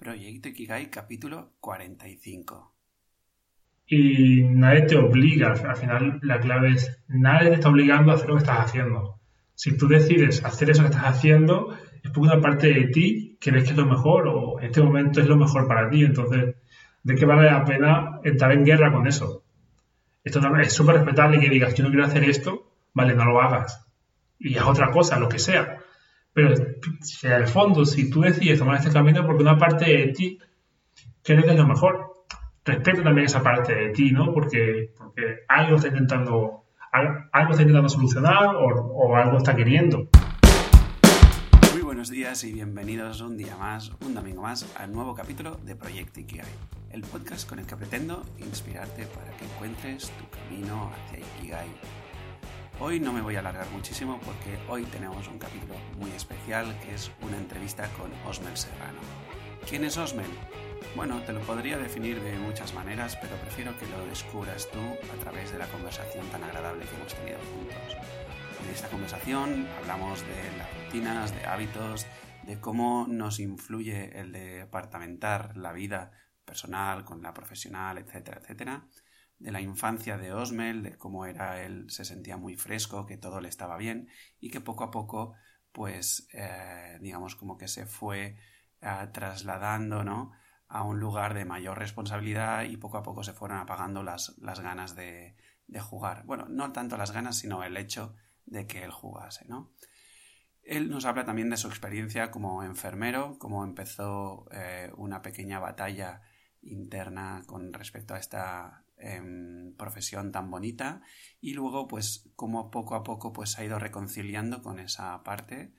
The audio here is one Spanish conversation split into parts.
Proyecto Ikigai capítulo 45. Y nadie te obliga, al final la clave es, nadie te está obligando a hacer lo que estás haciendo. Si tú decides hacer eso que estás haciendo, es porque una parte de ti crees que es lo mejor o en este momento es lo mejor para ti. Entonces, ¿de qué vale la pena entrar en guerra con eso? Esto es súper respetable que digas, yo no quiero hacer esto, vale, no lo hagas. Y haz otra cosa, lo que sea. Pero en el fondo, si tú decides tomar este camino, porque una parte de ti cree que es lo mejor, respeta también esa parte de ti, ¿no? Porque, porque algo está intentando, algo está intentando solucionar o, o algo está queriendo. Muy buenos días y bienvenidos un día más, un domingo más, al nuevo capítulo de Proyecto Ikigai, el podcast con el que pretendo inspirarte para que encuentres tu camino hacia Ikigai Hoy no me voy a alargar muchísimo porque hoy tenemos un capítulo muy especial que es una entrevista con Osmel Serrano. ¿Quién es Osmel? Bueno, te lo podría definir de muchas maneras, pero prefiero que lo descubras tú a través de la conversación tan agradable que hemos tenido juntos. En esta conversación hablamos de las rutinas, de hábitos, de cómo nos influye el departamentar la vida personal con la profesional, etcétera, etcétera de la infancia de Osmel, de cómo era él, se sentía muy fresco, que todo le estaba bien y que poco a poco, pues, eh, digamos, como que se fue eh, trasladando, ¿no? A un lugar de mayor responsabilidad y poco a poco se fueron apagando las, las ganas de, de, jugar. Bueno, no tanto las ganas, sino el hecho de que él jugase, ¿no? Él nos habla también de su experiencia como enfermero, cómo empezó eh, una pequeña batalla interna con respecto a esta Em, profesión tan bonita y luego pues como poco a poco pues ha ido reconciliando con esa parte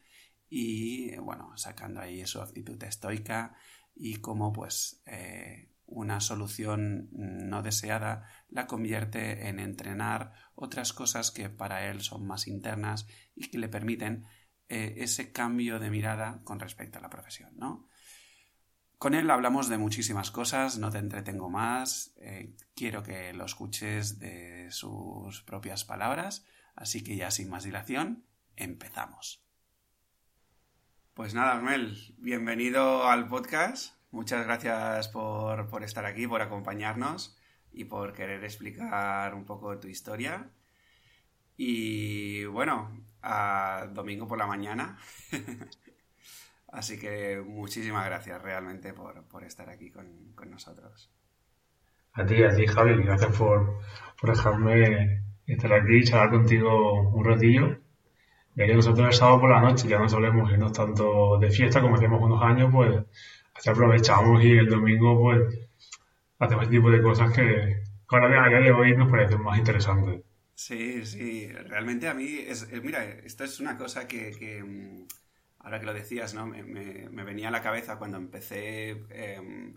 y bueno sacando ahí su actitud estoica y como pues eh, una solución no deseada la convierte en entrenar otras cosas que para él son más internas y que le permiten eh, ese cambio de mirada con respecto a la profesión, ¿no? Con él hablamos de muchísimas cosas, no te entretengo más, eh, quiero que lo escuches de sus propias palabras, así que ya sin más dilación, empezamos. Pues nada, Mel, bienvenido al podcast, muchas gracias por, por estar aquí, por acompañarnos y por querer explicar un poco tu historia. Y bueno, a domingo por la mañana. Así que muchísimas gracias realmente por, estar aquí con, nosotros. A ti, a ti, Javi, gracias por, dejarme estar aquí y charlar contigo un ratillo. Ya que nosotros el sábado por la noche ya no solemos irnos tanto de fiesta como hacíamos unos años, pues así aprovechamos y el domingo pues hacemos este tipo de cosas que con a día de hoy nos parecen más interesantes. Sí, sí, realmente a mí, es, mira, esto es una cosa que mm, ahora que lo decías, ¿no? Me, venía a la cabeza cuando empecé em,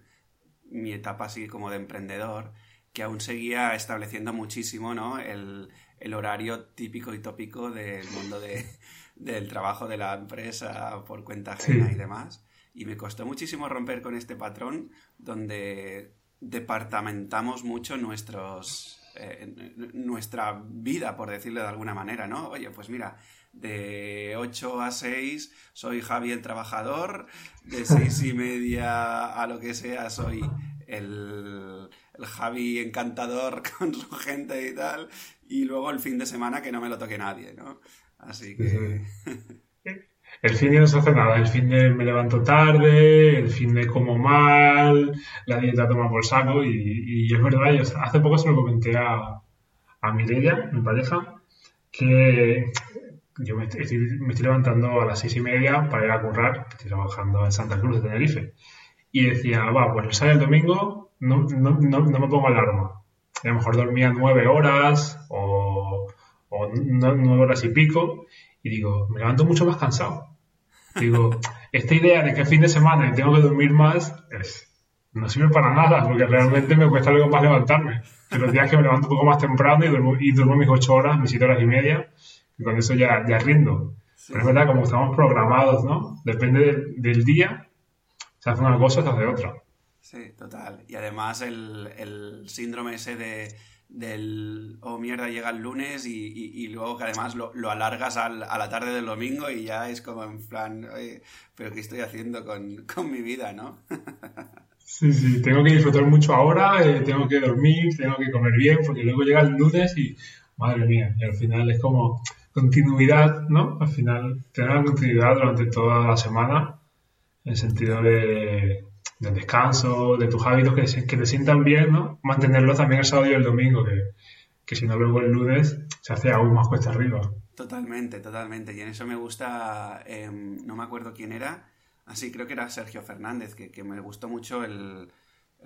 mi etapa así como de emprendedor, que aún seguía estableciendo muchísimo, ¿no? El, horario típico y tópico del mundo del trabajo de la empresa por cuenta ajena y demás. Y me costó muchísimo romper con este patrón donde departamentamos mucho nuestros, eh, nuestra vida, por decirlo de alguna manera, ¿no? Oye, pues mira, de 8 a 6 soy Javi el trabajador, de 6 y media a lo que sea soy el, el, Javi encantador con su gente y tal, y luego el fin de semana que no me lo toque nadie, ¿no? Así que... El fin de no se hace nada, el fin de me levanto tarde, el fin de como mal, la dieta toma por saco y, es verdad, yo hace poco se lo comenté a, a Mireia, mi pareja, que yo me estoy, levantando a las seis y media para ir a currar, estoy trabajando en Santa Cruz de Tenerife. Y decía, va, pues sale el domingo, no, no, no, no, me pongo alarma. A lo mejor dormía nueve horas o, o nueve horas y pico. Y digo, me levanto mucho más cansado. Digo, esta idea de que el fin de semana tengo que dormir más es, no sirve para nada, porque realmente me cuesta algo más levantarme. Pero los días que me levanto un poco más temprano y duermo, y duermo mis ocho horas, mis siete horas y media, y con eso ya, ya rindo. Pero es verdad, como estamos programados, ¿no? Depende del, día, se hace una cosa, se hace otra. Sí, total. Y además el, el síndrome ese de del, oh mierda, llega el lunes y, luego que además lo, alargas a la tarde del domingo y ya es como en plan, pero ¿qué estoy haciendo con, con mi vida, no? Sí, sí, tengo que disfrutar mucho ahora, eh, tengo que dormir, tengo que comer bien, porque luego llega el lunes y, madre mía, y al final es como continuidad, ¿no? Al final, tener una continuidad durante toda la semana, en el sentido de, del descanso, de tus hábitos que, que te sientan bien, ¿no? Mantenerlo también el sábado y el domingo, que, que si no luego el lunes se hace aún más cuesta arriba. Totalmente, totalmente. Y en eso me gusta, em, no me acuerdo quién era, Así, creo que era Sergio Fernández, que, me gustó mucho el,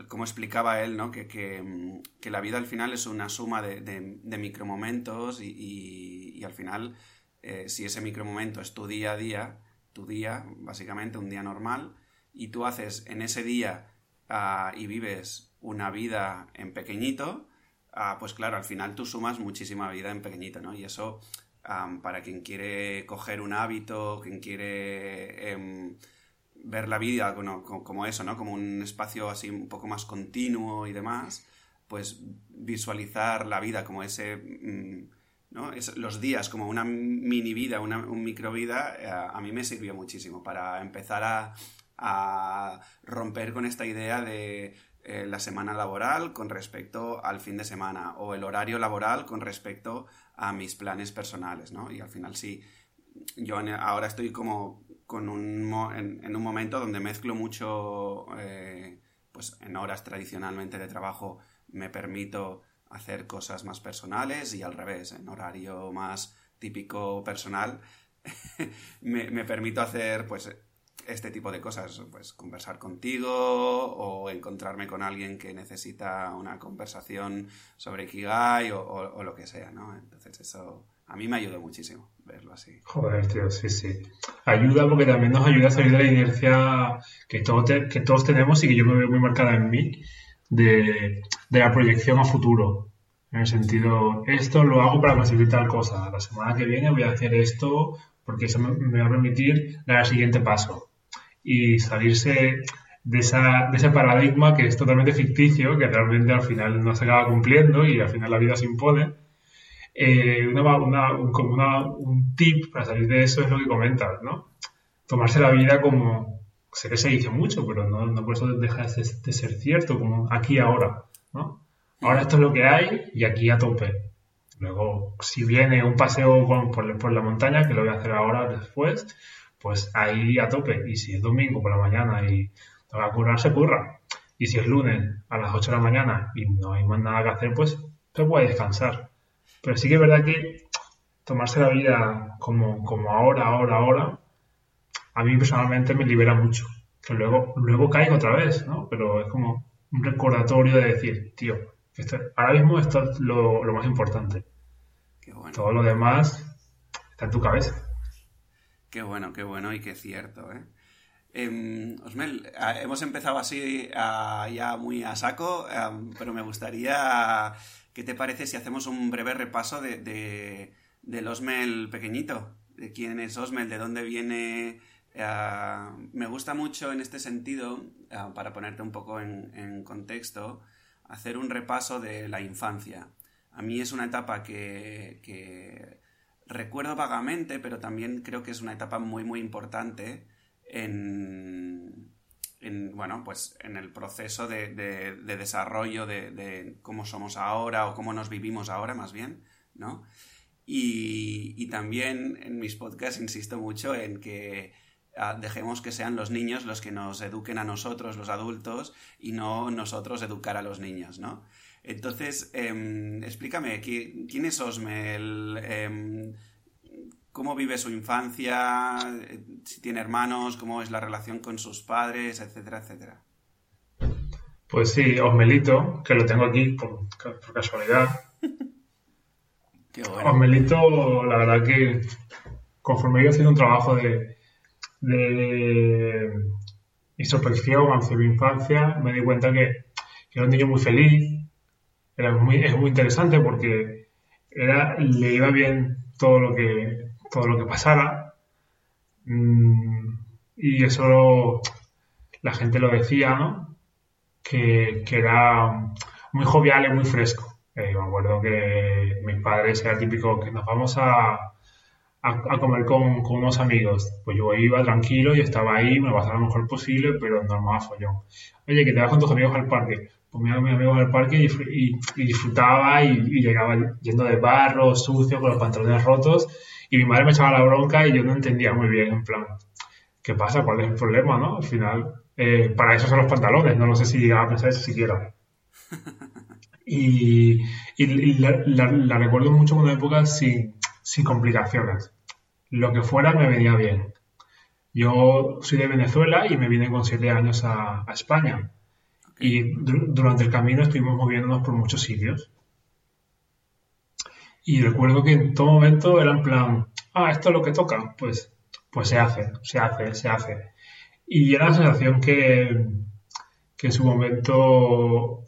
cómo explicaba él, ¿no? Que, mm, que, la vida al final es una suma de, de, micromomentos y, y, al final, eh, si ese micromomento es tu día a día, tu día, básicamente un día normal, y tú haces en ese día ah, y vives una vida en pequeñito, ah, pues claro, al final tú sumas muchísima vida en pequeñito, ¿no? Y eso, para quien quiere coger un hábito, quien quiere... Em, ver la vida como, eso, ¿no? Como un espacio así un poco más continuo y demás, pues visualizar la vida como ese, mm, ¿no? los días como una mini vida, una un micro vida, eh, a mí me sirvió muchísimo para empezar a, romper con esta idea de eh, la semana laboral con respecto al fin de semana o el horario laboral con respecto a mis planes personales, ¿no? Y al final sí, yo ahora estoy como con un, en, un momento donde mezclo mucho, eh, pues en horas tradicionalmente de trabajo me permito hacer cosas más personales y al revés, en horario más típico personal me, me, permito hacer pues este tipo de cosas, pues conversar contigo o encontrarme con alguien que necesita una conversación sobre Kigai o, o lo que sea, ¿no? Entonces eso a mí me ayudó muchísimo verlo así. Joder, tío, sí, sí. Ayuda porque también nos ayuda a salir de la inercia que, que todos tenemos y que yo me veo muy marcada en mí, de, la proyección a futuro. En el sentido, esto lo hago para conseguir tal cosa. La semana que viene voy a hacer esto porque eso me, va a permitir dar el siguiente paso. Y salirse de, esa, de ese paradigma que es totalmente ficticio, que realmente al final no se acaba cumpliendo y al final la vida se impone eh, una, un, como un tip para salir de eso es lo que comentas, ¿no? Tomarse la vida como, sé que se dice mucho, pero no, no por eso deja de ser, cierto, como aquí ahora, ¿no? Ahora esto es lo que hay y aquí a tope. Luego, si viene un paseo por, la montaña, que lo voy a hacer ahora después, pues ahí a tope. Y si es domingo por la mañana y te va a currar, se curra. Y si es lunes a las 8 de la mañana y no hay más nada que hacer, pues se puede descansar. Pero sí que es verdad que tomarse la vida como, como ahora, ahora, ahora, a mí personalmente me libera mucho. Que luego, luego caigo otra vez, ¿no? Pero es como un recordatorio de decir, tío, esto, ahora mismo esto es lo, más importante. Todo lo demás está en tu cabeza. Qué bueno, qué bueno y qué cierto, ¿eh? Em, Osmel, hemos empezado así ya muy a saco, em, pero me gustaría ¿Qué te parece si hacemos un breve repaso de, de del Osmel pequeñito? ¿De quién es Osmel? ¿De dónde viene? Eh, me gusta mucho en este sentido, eh, para ponerte un poco en, contexto, hacer un repaso de la infancia. A mí es una etapa que, que, recuerdo vagamente, pero también creo que es una etapa muy, muy importante en, en, bueno, pues en el proceso de, desarrollo de, cómo somos ahora o cómo nos vivimos ahora, más bien, ¿no? Y, también en mis podcasts insisto mucho en que ah, dejemos que sean los niños los que nos eduquen a nosotros, los adultos, y no nosotros educar a los niños, ¿no? Entonces, em, explícame, ¿quién es Osmel? Em, cómo vive su infancia, si tiene hermanos, cómo es la relación con sus padres, etcétera, etcétera. Pues sí, Osmelito, que lo tengo aquí por, casualidad. Qué bueno. Osmelito, la verdad que conforme he ido haciendo un trabajo de, de introspección hacia mi infancia, me di cuenta que, era un niño muy feliz, era muy, es muy interesante porque era, le iba bien todo lo que todo lo que pasara. Mm, y eso la gente lo decía, ¿no? Que, era muy jovial y muy fresco. Eh, me acuerdo que mis padres era típico que nos vamos a, a, comer con, unos amigos. Pues yo iba tranquilo y estaba ahí, me pasaba lo mejor posible, pero normal follón. Oye, que te vas con tus amigos al parque. Pues me iba con mis amigos al parque y, y, disfrutaba y, llegaba yendo de barro, sucio, con los pantalones rotos. Y mi madre me echaba la bronca y yo no entendía muy bien, en plan, ¿qué pasa? ¿Cuál es el problema? ¿no? Al final, eh, para eso son los pantalones, no, no sé si llegaba a pensar eso siquiera. Y, y la, la, recuerdo mucho en una época sin, sin complicaciones. Lo que fuera me venía bien. Yo soy de Venezuela y me vine con siete años a, España. Y durante el camino estuvimos moviéndonos por muchos sitios. Y recuerdo que en todo momento era en plan, ah, esto es lo que toca, pues, pues se hace, se hace, se hace. Y era la sensación que, que en su momento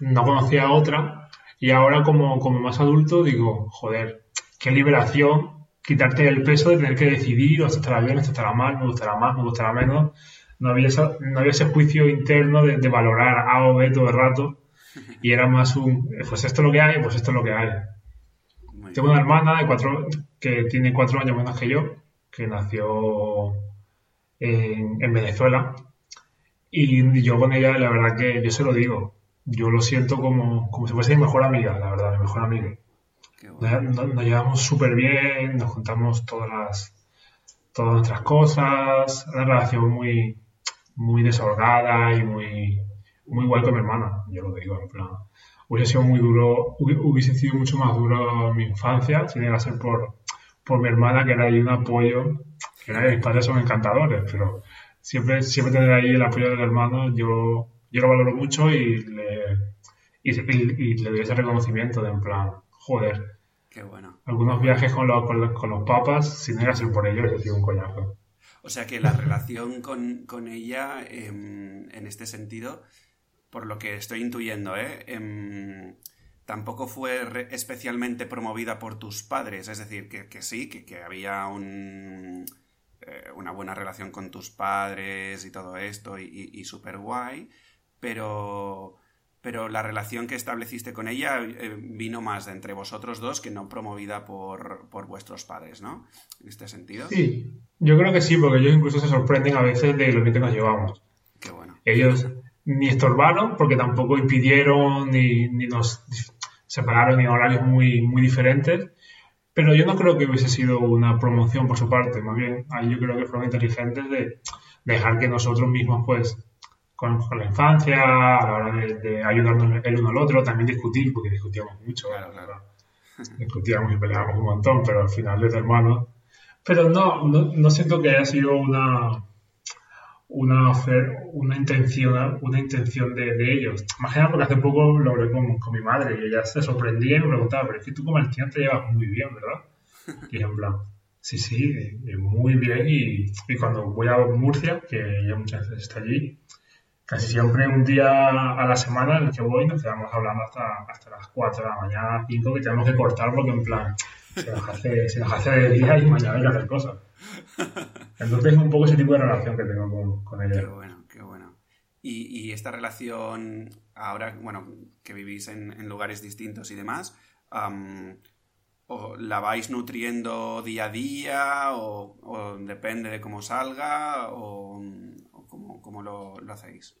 no conocía otra. Y ahora como, como más adulto digo, joder, qué liberación quitarte el peso de tener que decidir, o esto estará bien, esto estará mal, me gustará más, me gustará menos. No había, no había ese juicio interno de, valorar A o B todo el rato. Y era más un, pues esto es lo que hay, pues esto es lo que hay. Tengo una hermana de cuatro, que tiene cuatro años menos que yo, que nació en, Venezuela. Y yo con ella, la verdad que yo se lo digo, yo lo siento como, como si fuese mi mejor amiga, la verdad, mi mejor amiga. Nos, llevamos súper bien, nos contamos todas las todas nuestras cosas, una relación muy, muy desahogada y muy, muy igual con mi hermana, yo lo digo, en plan. Hubiese sido muy duro, hubiese sido mucho más duro mi infancia, si que ser por, por mi hermana, que era ahí un apoyo, que era, mis padres son encantadores, pero siempre, siempre tener ahí el apoyo del hermano, yo, yo lo valoro mucho y le, y, y le doy ese reconocimiento de en plan, joder. Qué bueno. Algunos viajes con los, con los, papas, si no era ser por ellos, es sido un coñazo. O sea que la relación con, ella, em, en este sentido, por lo que estoy intuyendo, ¿eh? Em, tampoco fue especialmente promovida por tus padres. Es decir, que, sí, que, había un, eh, una buena relación con tus padres y todo esto, y, y, y súper guay, pero pero la relación que estableciste con ella eh, vino más de entre vosotros dos que no promovida por, vuestros padres, ¿no? En este sentido. Sí, yo creo que sí, porque ellos incluso se sorprenden a veces de lo bien que nos llevamos. Qué bueno. Ellos ni estorbaron, porque tampoco impidieron, ni, nos separaron en horarios muy, muy diferentes. Pero yo no creo que hubiese sido una promoción por su parte, más bien ahí yo creo que fueron inteligentes de dejar que nosotros mismos pues con, la infancia, a la hora de, ayudarnos el uno al otro, también discutir, porque discutíamos mucho, claro, claro. discutíamos y peleábamos un montón, pero al final desde hermanos. Pero no, no, siento que haya sido una una, una intención, una intención de, de ellos. Imagina porque hace poco lo hablé con, con, mi madre y ella se sorprendía y me preguntaba, pero es que tú como el tío te llevas muy bien, ¿verdad? Y en plan, sí, sí, muy bien. Y, y, cuando voy a Murcia, que ella muchas veces está allí, casi siempre un día a la semana en el que voy nos quedamos hablando hasta, hasta las 4 de la mañana, 5, que tenemos que cortar porque en plan se nos hace, de día y mañana hay que hacer cosas. Entonces es un poco ese tipo de relación que tengo con, con ella. Qué bueno, qué bueno. Y, y, esta relación, ahora, bueno, que vivís en, lugares distintos y demás, o ¿la vais nutriendo día a día o, o depende de cómo salga o ¿Cómo, lo, hacéis?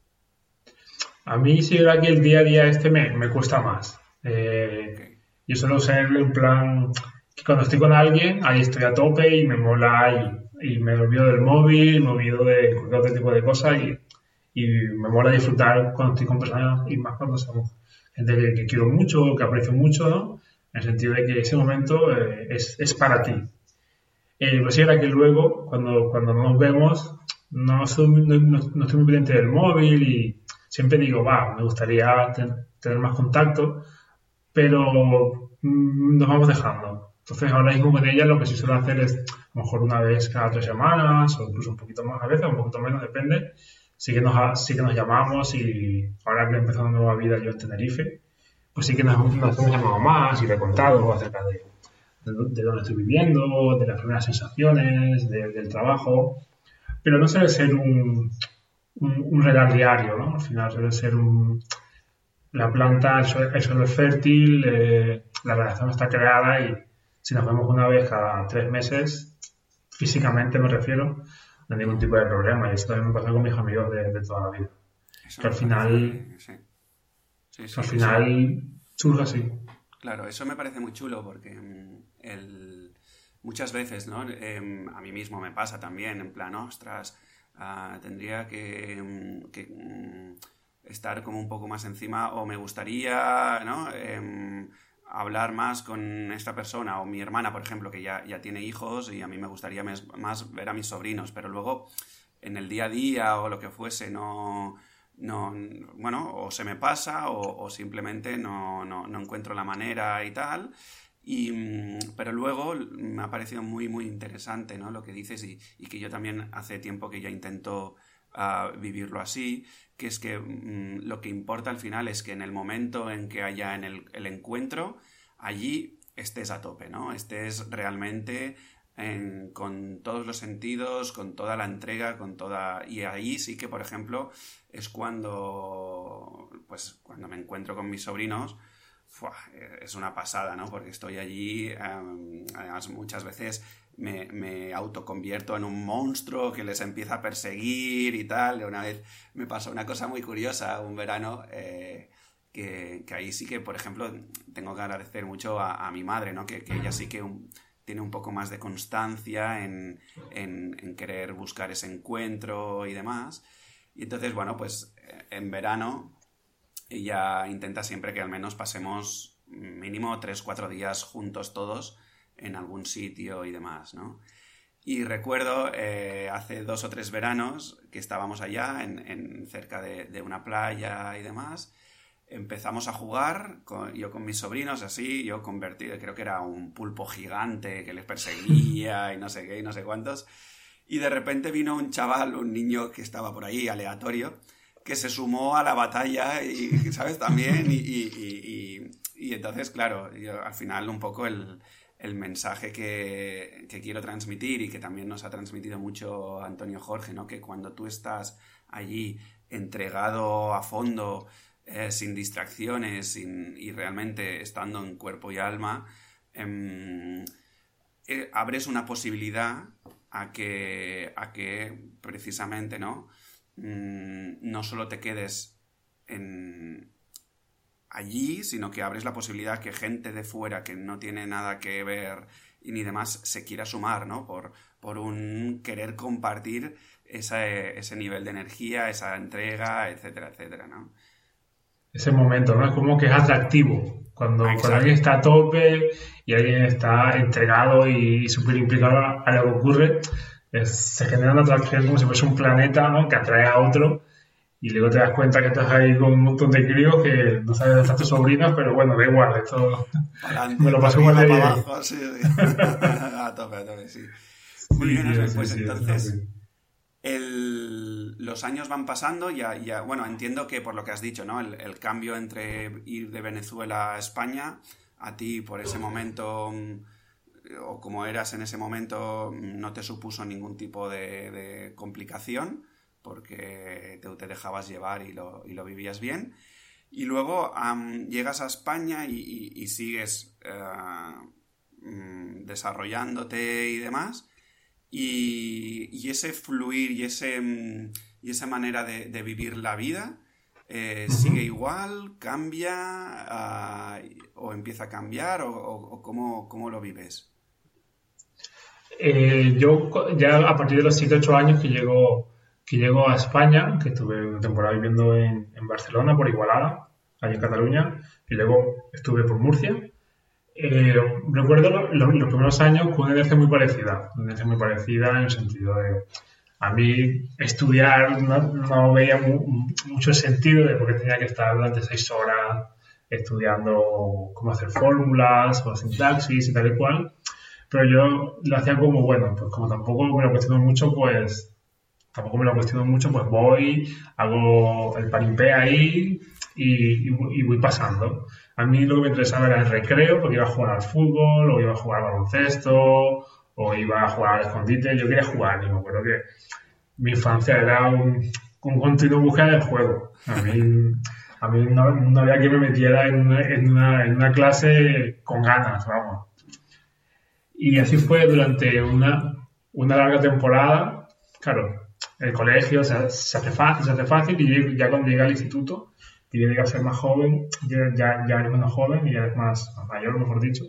A mí sí que el día a día este me, cuesta más. Eh, Yo suelo ser en plan que cuando estoy con alguien, ahí estoy a tope y me mola y, y me olvido del móvil, me olvido de cualquier tipo de cosas y, y, me mola disfrutar cuando estoy con personas y más cuando somos gente que, quiero mucho, que aprecio mucho, ¿no? En el sentido de que ese momento eh, es, es, para ti. Eh, pues era que luego, cuando, cuando nos vemos, no, soy, no, estoy muy pendiente del móvil y siempre digo, va, me gustaría tener más contacto, pero mm, nos vamos dejando. Entonces ahora mismo con ella lo que sí suelo hacer es a lo mejor una vez cada tres semanas o incluso un poquito más a veces, un poquito menos, depende. Sí que nos, sí que nos llamamos y ahora que he empezado una nueva vida yo en Tenerife, pues sí que nos, hemos llamado más y le he contado acerca de, de, dónde estoy viviendo, de las primeras sensaciones, del trabajo pero no suele ser un, un, diario, ¿no? Al final suele ser un, la planta, el suelo es fértil, eh, la relación está creada y si nos vemos una vez cada tres meses, físicamente me refiero, no hay ningún tipo de problema. Y eso también me pasa con mis amigos de, toda la vida. que al final, al final surge así. Claro, eso me parece muy chulo porque mm, el, muchas veces, ¿no? Em, a mí mismo me pasa también, en plan, ostras, ah, tendría que, mm, mm, estar como un poco más encima o me gustaría, ¿no? Em, hablar más con esta persona o mi hermana, por ejemplo, que ya, ya tiene hijos y a mí me gustaría más ver a mis sobrinos, pero luego en el día a día o lo que fuese no no, bueno, o se me pasa o, simplemente no, no, encuentro la manera y tal. Y, mm, pero luego me ha parecido muy, muy interesante ¿no? lo que dices y, que yo también hace tiempo que ya intento ah, vivirlo así, que es que mm, lo que importa al final es que en el momento en que haya en el, el encuentro, allí estés a tope, ¿no? Estés realmente con todos los sentidos, con toda la entrega, con toda... Y ahí sí que, por ejemplo, es cuando, pues, cuando me encuentro con mis sobrinos, es una pasada, ¿no? Porque estoy allí, em, además muchas veces me, me, autoconvierto en un monstruo que les empieza a perseguir y tal. Una vez me pasó una cosa muy curiosa, un verano, eh, que, ahí sí que, por ejemplo, tengo que agradecer mucho a, mi madre, ¿no? Que, que ella sí que tiene un poco más de constancia en, querer buscar ese encuentro y demás. Y entonces, bueno, pues eh, en verano ella intenta siempre que al menos pasemos mínimo 3-4 días juntos todos en algún sitio y demás, ¿no? Y recuerdo eh, hace dos o tres veranos que estábamos allá en, cerca de, una playa y demás empezamos a jugar, yo con mis sobrinos, así, yo convertido, creo que era un pulpo gigante que les perseguía y no sé qué, y no sé cuántos. Y de repente vino un chaval, un niño que estaba por ahí, aleatorio, que se sumó a la batalla, y, ¿sabes? También, y, y, y entonces, claro, al final un poco el, el mensaje que, que, quiero transmitir y que también nos ha transmitido mucho Antonio Jorge, ¿no? Que cuando tú estás allí entregado a fondo, eh, sin distracciones y realmente estando en cuerpo y alma, em, eh, abres una posibilidad a que, a que precisamente ¿no? Mm, no solo te quedes en, allí, sino que abres la posibilidad que gente de fuera que no tiene nada que ver y ni demás se quiera sumar, ¿no? Por, por un querer compartir ese nivel de energía, esa entrega, etcétera, etcétera, ¿no? ese momento, ¿no? Es como que es atractivo. Cuando, alguien está a tope y alguien está entregado y súper implicado a lo que ocurre, se genera una atracción como si fuese un planeta, ¿no? Que atrae a otro y luego te das cuenta que estás ahí con un montón de críos que no sabes dónde están tus sobrinos, pero bueno, da igual, esto me lo paso igual de bien. a tope, a tope, sí. Muy bien, pues entonces los años van pasando, ya, ya, bueno, entiendo que por lo que has dicho, ¿no? El, cambio entre ir de Venezuela a España, a ti por ese momento, mm, o como eras en ese momento, no te supuso ningún tipo de, complicación, porque te, dejabas llevar y lo, y lo, vivías bien. Y luego llegas a España y, sigues eh, mm, desarrollándote y demás. Y, ese fluir y, ese, mm, y esa manera de, vivir la vida eh, sigue igual, cambia ah, o empieza a cambiar o, cómo, lo vives? Eh, yo ya a partir de los 7-8 años que llego, que llego a España, que estuve una temporada viviendo en, en Barcelona por Igualada, allí en Cataluña, y luego estuve por Murcia, eh, recuerdo los, primeros años con una energía muy parecida, una energía muy parecida en el sentido de, a mí estudiar no, veía mucho sentido de por qué tenía que estar durante seis horas estudiando cómo hacer fórmulas o sintaxis y tal y cual, pero yo lo hacía como, bueno, pues como tampoco me lo cuestiono mucho, pues tampoco me lo cuestiono mucho, pues voy, hago el parimpé ahí y, y voy pasando. A mí lo que me interesaba era el recreo, porque iba a jugar al fútbol, o iba a jugar al baloncesto, o iba a jugar al escondite. Yo quería jugar, y me acuerdo que mi infancia era un, un continuo del juego. A mí, a mí no, había quien me metiera en una, en, una, en una clase con ganas, vamos. Y así fue durante una, una larga temporada. Claro, el colegio se, se, hace fácil, se hace fácil, y ya cuando llegué al instituto, y llegué a ser más joven, ya, ya, ya eres menos joven y ya eres más, mayor, mejor dicho.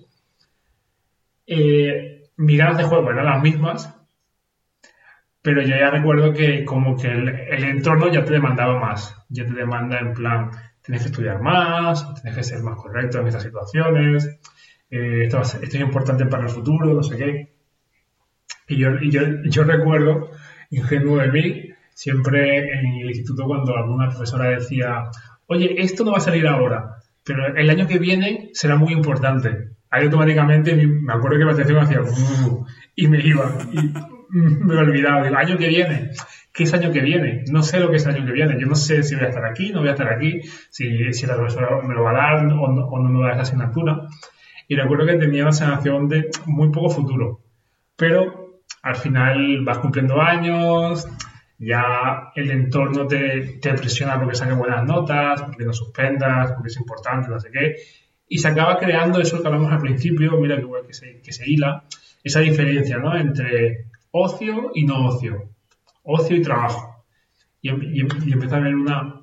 Eh, mis ganas de juego eran las mismas, pero yo ya recuerdo que como que el, el, entorno ya te demandaba más, ya te demanda en plan, tienes que estudiar más, tienes que ser más correcto en estas situaciones, eh, esto, esto, es importante para el futuro, no sé qué. Y yo, y yo, yo recuerdo, ingenuo de mí, siempre en el instituto cuando alguna profesora decía, oye, esto no va a salir ahora, pero el año que viene será muy importante. Ahí automáticamente me acuerdo que la atención hacía y me iba y me olvidaba. Digo, año que viene, ¿qué es año que viene? No sé lo que es año que viene. Yo no sé si voy a estar aquí, no voy a estar aquí, si, si la profesora me lo va a dar o no, o no me va a dar esa asignatura. Y recuerdo que tenía una sensación de muy poco futuro. Pero al final vas cumpliendo años, ya el entorno te, te presiona porque saques buenas notas, porque no suspendas, porque es importante, no sé qué. Y se acaba creando eso que hablamos al principio, mira que, que, se, que se hila, esa diferencia ¿no? entre ocio y no ocio, ocio y trabajo. Y, y, y empieza a haber una,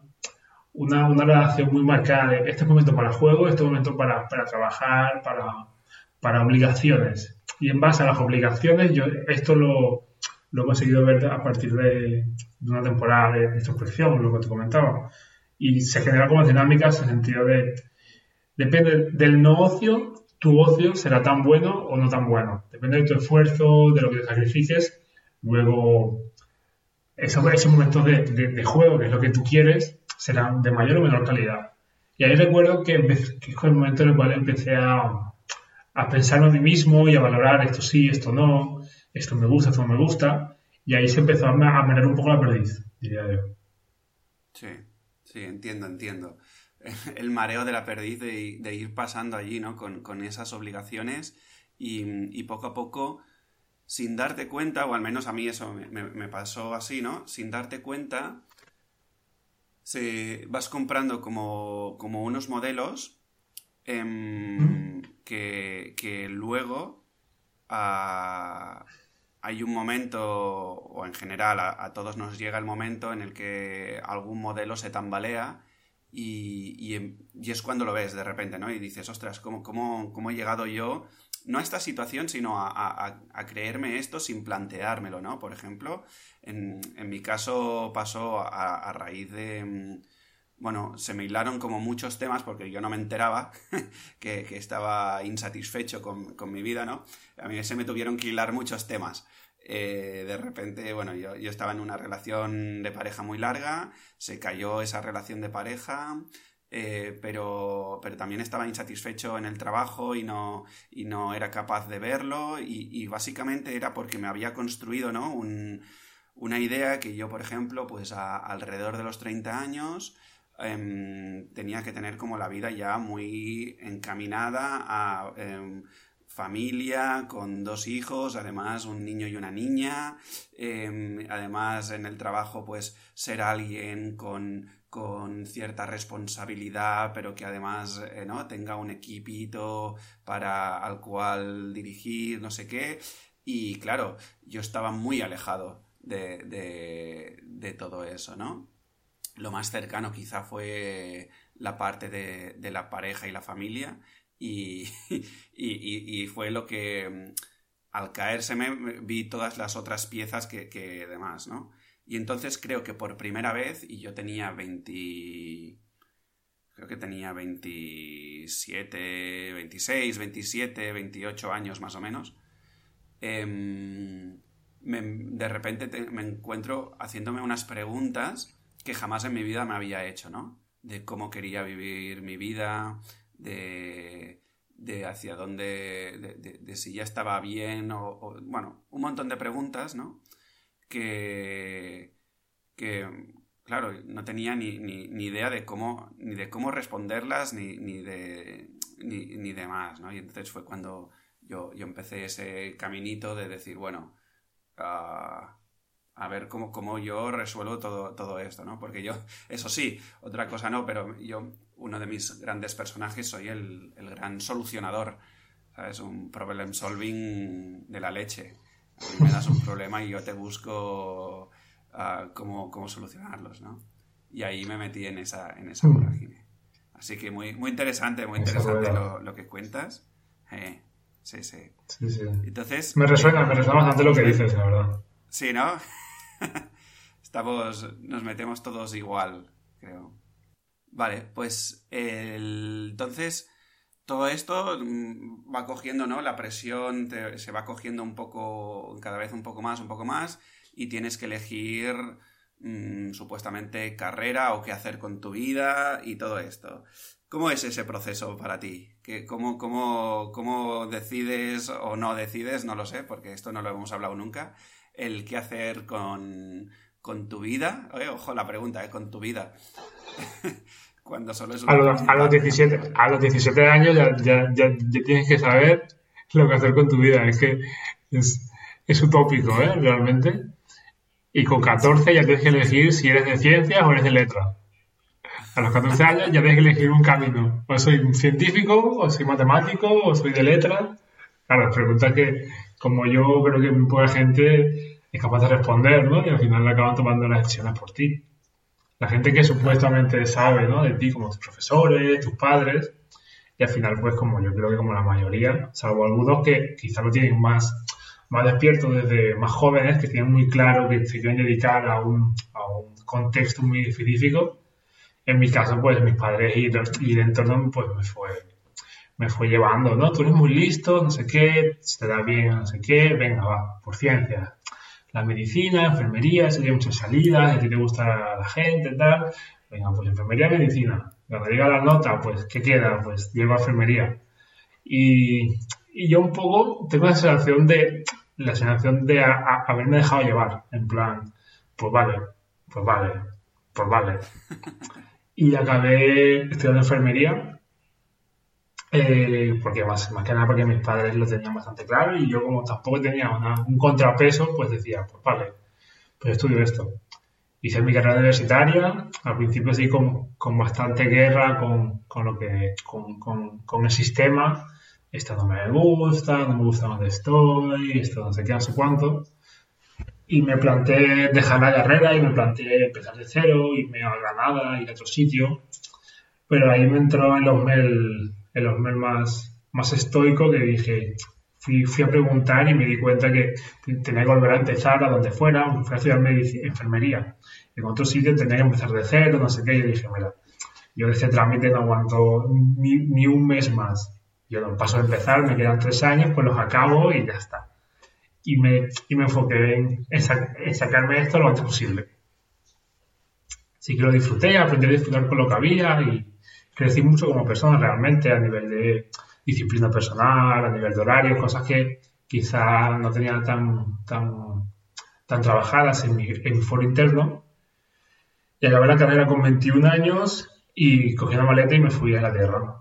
una, una, relación muy marcada de este momento para juego, este momento para, para trabajar, para, para obligaciones. Y en base a las obligaciones, yo esto lo, lo he conseguido ver a partir de, una temporada de, introspección, lo que te comentaba. Y se genera como dinámicas en el sentido de, depende del no ocio, tu ocio será tan bueno o no tan bueno. Depende de tu esfuerzo, de lo que te sacrifiques. Luego, esos, esos momentos de, de, juego, que es lo que tú quieres, serán de mayor o menor calidad. Y ahí recuerdo que, que fue el momento en el cual empecé a, a pensar en mí mismo y a valorar esto sí, esto no, esto me gusta, esto no me gusta, y ahí se empezó a marear un poco la perdiz, diría yo. Sí, sí, entiendo, entiendo. El mareo de la perdiz de, ir pasando allí, ¿no? Con, esas obligaciones y, poco a poco, sin darte cuenta, o al menos a mí eso me, pasó así, ¿no? Sin darte cuenta, se, vas comprando como, unos modelos em, que, que, luego hay un momento, o en general a, todos nos llega el momento en el que algún modelo se tambalea y, y, es cuando lo ves de repente, ¿no? Y dices, ostras, ¿cómo, cómo, cómo he llegado yo, no a esta situación, sino a, creerme esto sin planteármelo, ¿no? Por ejemplo, en, mi caso pasó a, raíz de bueno, se me hilaron como muchos temas porque yo no me enteraba que, estaba insatisfecho con, mi vida, ¿no? A mí se me tuvieron que hilar muchos temas. Eh, de repente, bueno, yo, estaba en una relación de pareja muy larga, se cayó esa relación de pareja, eh, pero, pero también estaba insatisfecho en el trabajo y no, y no era capaz de verlo y, básicamente era porque me había construido, ¿no? una idea que yo, por ejemplo, pues alrededor de los 30 años, Em, tenía que tener como la vida ya muy encaminada a em, familia, con dos hijos, además un niño y una niña, em, además en el trabajo pues ser alguien con, con cierta responsabilidad, pero que además eh, ¿no? tenga un equipito para al cual dirigir, no sé qué. Y claro, yo estaba muy alejado de, de, de todo eso, ¿no? lo más cercano quizá fue la parte de, la pareja y la familia y, y, fue lo que mm, al caerse me vi todas las otras piezas que, que demás, ¿no? Y entonces creo que por primera vez, y yo tenía 20... Creo que tenía 27, 26, 27, 28 años más o menos. Em, de repente me encuentro haciéndome unas preguntas que jamás en mi vida me había hecho, ¿no? De cómo quería vivir mi vida, de, de hacia dónde, de, si ya estaba bien o, bueno, un montón de preguntas, ¿no? Que, que claro, no tenía ni, ni, idea de cómo, ni de cómo responderlas, ni, ni de, ni, ni demás, ¿no? Y entonces fue cuando yo, yo empecé ese caminito de decir, bueno, uh, a ver cómo, cómo yo resuelvo todo, todo esto, ¿no? Porque yo, eso sí, otra cosa no, pero yo, uno de mis grandes personajes, soy el, el gran solucionador, ¿sabes? Un problem solving de la leche. Me das un problema y yo te busco ah, cómo, cómo, solucionarlos, ¿no? Y ahí me metí en esa, en esa vorágine. Así que muy, muy interesante, muy interesante lo, lo que cuentas. Eh, sí, sí. Sí, sí. Entonces... Me resuena, me resuena bastante lo que dices, la verdad. Sí, ¿no? Estamos, nos metemos todos igual, creo. Vale, pues el, entonces todo esto mm, va cogiendo, ¿no? La presión se va cogiendo un poco, cada vez un poco más, un poco más, y tienes que elegir mmm, supuestamente carrera o qué hacer con tu vida y todo esto. ¿Cómo es ese proceso para ti? ¿Qué, cómo, cómo, ¿Cómo decides o no decides? No lo sé, porque esto no lo hemos hablado nunca. El qué hacer con, tu vida. Ojo la pregunta, ¿eh? Con tu vida. Cuando solo es a, los, a, los 17, a los 17 años ya, ya, ya, ya, tienes que saber lo que hacer con tu vida. Es que es, es utópico, ¿eh? Realmente. Y con 14 ya tienes que elegir si eres de ciencias o eres de letras. A los 14 años ya tienes que elegir un camino. O soy un científico, o soy matemático, o soy de letras. Claro, preguntas que, como yo creo que muy poca gente es capaz de responder, ¿no? Y al final le acaban tomando las decisiones por ti. La gente que supuestamente sabe, ¿no? De ti, como tus profesores, tus padres, y al final, pues como yo creo que como la mayoría, salvo algunos que quizá lo tienen más, más despierto desde más jóvenes, que tienen muy claro que se quieren dedicar a un, a un contexto muy específico. En mi caso, pues mis padres y, y el entorno, pues me fue, me fue llevando, ¿no? Tú eres muy listo, no sé qué, se te da bien, no sé qué, venga, va, por ciencia la medicina, enfermería, si hay muchas salidas, a ti te gusta la gente, tal. Venga, pues enfermería, medicina. Cuando llega la nota, pues, ¿qué queda? Pues llego a enfermería. Y, y yo un poco tengo la sensación de, la sensación de a, a, haberme dejado llevar, en plan, pues vale, pues vale, pues vale. Y acabé estudiando enfermería eh, porque más, más que nada porque mis padres lo tenían bastante claro y yo como tampoco tenía una, un contrapeso, pues decía, pues vale, pues estudio esto. Hice mi carrera universitaria, al principio sí con, con bastante guerra con, con lo que, con, con, el sistema, esto no me gusta, no me gusta donde estoy, esto no sé qué, no sé cuánto. Y me planteé dejar la carrera y me planteé empezar de cero, irme a Granada, ir a otro sitio. Pero ahí me entró en los el hombre más, más estoico que dije, fui, fui, a preguntar y me di cuenta que tenía que volver a empezar a donde fuera, fui a estudiar enfermería. En otro sitio tenía que empezar de cero, no sé qué, y dije, mira, yo de este trámite no aguanto ni, ni un mes más. Yo no paso a empezar, me quedan tres años, pues los acabo y ya está. Y me, y me enfoqué en, en sacarme esto lo antes posible. Así que lo disfruté, aprendí a disfrutar con lo que había y, crecí mucho como persona realmente a nivel de disciplina personal, a nivel de horario, cosas que quizá no tenía tan, tan, tan trabajadas en mi, en mi foro interno. Y acabé la carrera con 21 años y cogí una maleta y me fui a la Tierra.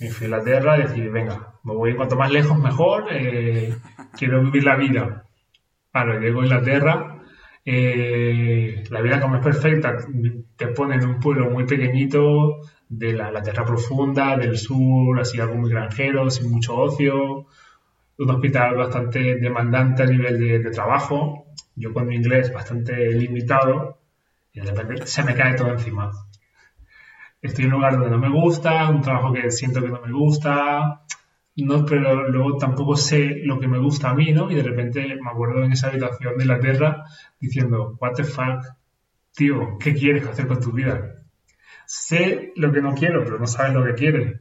Me fui a la Tierra y decidí, venga, me voy cuanto más lejos mejor, eh, quiero vivir la vida. Claro, llego a Inglaterra, eh, la vida como es perfecta, te ponen en un pueblo muy pequeñito, de la, tierra profunda, del sur, así algo muy granjero, sin mucho ocio, un hospital bastante demandante a nivel de, de trabajo, yo con mi inglés bastante limitado, y de repente se me cae todo encima. Estoy en un lugar donde no me gusta, un trabajo que siento que no me gusta, no, pero luego tampoco sé lo que me gusta a mí, ¿no? Y de repente me acuerdo en esa habitación de la tierra diciendo, what the fuck, tío, ¿qué quieres hacer con tu vida? Sé lo que no quiero, pero no sabes lo que quieres.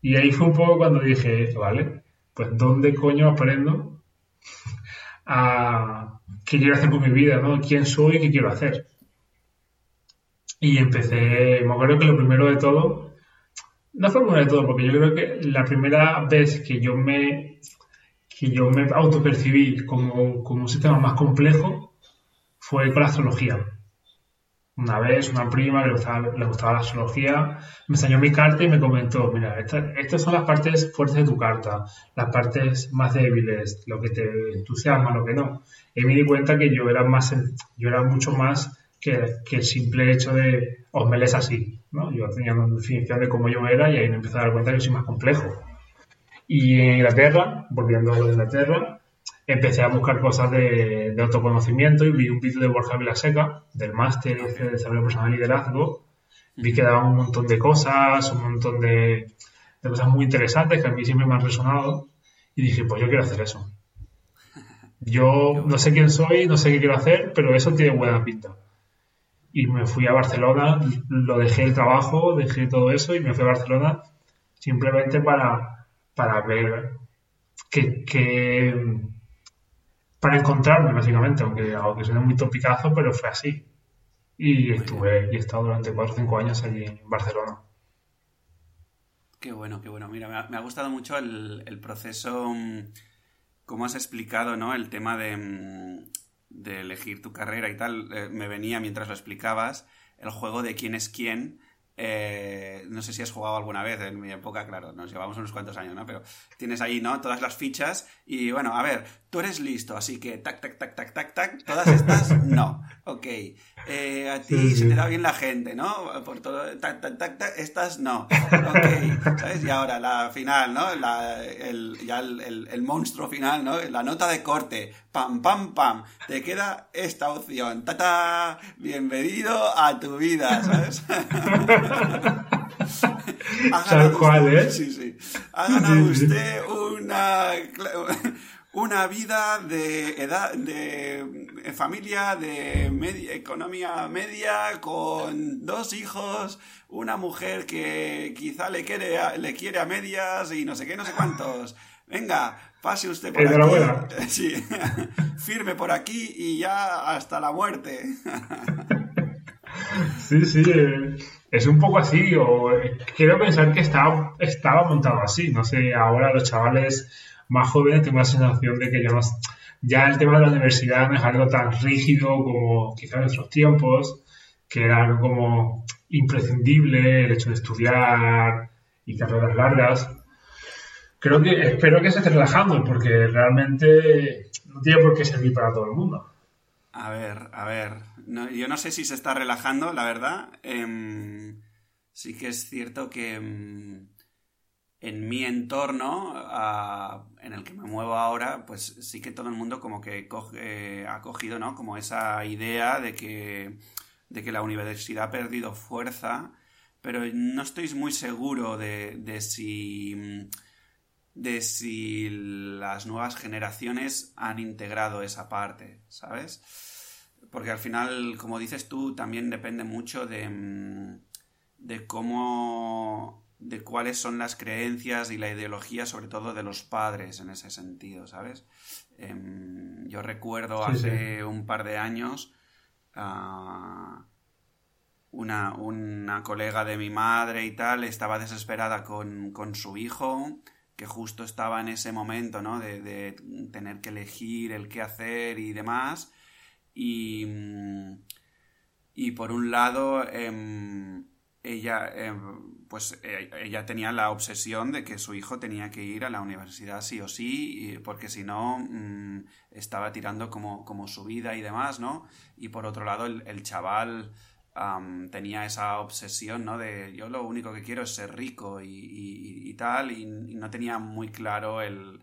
Y ahí fue un poco cuando dije, vale, pues ¿dónde coño aprendo a qué quiero hacer con mi vida, ¿no? ¿Quién soy y qué quiero hacer? Y empecé, me acuerdo que lo primero de todo, no fue lo primero de todo, porque yo creo que la primera vez que yo me, que yo me autopercibí como, como un sistema más complejo fue con la astrología una vez una prima le gustaba, le gustaba la astrología, me enseñó mi carta y me comentó, mira, estas son las partes fuertes de tu carta, las partes más débiles, lo que te entusiasma, lo que no. Y me di cuenta que yo era más, yo era mucho más que, el simple hecho de, os me así, ¿no? Yo tenía una definición de cómo yo era y ahí me empecé a dar cuenta que soy más complejo. Y en Inglaterra, volviendo a Inglaterra, empecé a buscar cosas de, autoconocimiento y vi un vídeo de Borja Vilaseca, del máster de desarrollo personal y liderazgo. Vi que daba un montón de cosas, un montón de, cosas muy interesantes que a mí siempre me han resonado. Y dije, pues yo quiero hacer eso. Yo no sé quién soy, no sé qué quiero hacer, pero eso tiene buena pinta. Y me fui a Barcelona, lo dejé el trabajo, dejé todo eso y me fui a Barcelona simplemente para, para ver qué, para encontrarme, básicamente, aunque, aunque suene muy topicazo, pero fue así. Y estuve, y he estado durante cuatro o cinco años allí en Barcelona. Qué bueno, qué bueno. Mira, me ha, gustado mucho el, proceso, mm, cómo has explicado, ¿no? El tema de, mm, de elegir tu carrera y tal. Eh, me venía mientras lo explicabas el juego de quién es quién eh, no sé si has jugado alguna vez en mi época, claro, nos llevamos unos cuantos años, ¿no? Pero tienes ahí, ¿no? Todas las fichas y bueno, a ver, tú eres listo, así que tac, tac, tac, tac, tac, tac, todas estas, no. Ok. Eh, a ti se te da bien la gente, ¿no? Por todo, tac, tac, tac, tac, estas no. Ok. ¿Sabes? Y ahora la final, ¿no? La, el, ya el, el, monstruo final, ¿no? La nota de corte. Pam, pam, pam. Te queda esta opción. ¡Tata! Bienvenido a tu vida, ¿sabes? Tal cual, ¿eh? Sí, sí. Ha ganado usted una, una vida de edad, de familia de media, economía media, con dos hijos, una mujer que quizá le quiere, le quiere a medias y no sé qué, no sé cuántos. Venga, pase usted por aquí. Sí, firme por aquí y ya hasta la muerte. Sí, sí, eh, es un poco así, o eh, quiero pensar que estaba, estaba montado así, no sé, ahora los chavales más jóvenes tengo la sensación de que ya, el tema de la universidad no es algo tan rígido como quizá en nuestros tiempos, que era algo como imprescindible el hecho de estudiar y carreras largas. Creo que, espero que se esté relajando, porque realmente no tiene por qué servir para todo el mundo. A ver, a ver. yo no sé si se está relajando, la verdad. Em, sí que es cierto que em, en mi entorno, en el que me muevo ahora, pues sí que todo el mundo como que ha cogido, ¿no? Como esa idea de que, de que la universidad ha perdido fuerza, pero no estoy muy seguro de, de si de si las nuevas generaciones han integrado esa parte, ¿sabes? Porque al final, como dices tú, también depende mucho de, mm, de cómo de cuáles son las creencias y la ideología, sobre todo de los padres en ese sentido, ¿sabes? Em, yo recuerdo hace un par de años ah, una, una, colega de mi madre y tal estaba desesperada con, con su hijo que justo estaba en ese momento, ¿no? De, tener que elegir el qué hacer y demás. Y, mm, y por un lado, em, ella, em, pues e, ella tenía la obsesión de que su hijo tenía que ir a la universidad sí o sí, porque si no, mm, estaba tirando como, como su vida y demás, ¿no? Y por otro lado, el chaval tenía esa obsesión, ¿no? De yo lo único que quiero es ser rico y, tal, y, no tenía muy claro el,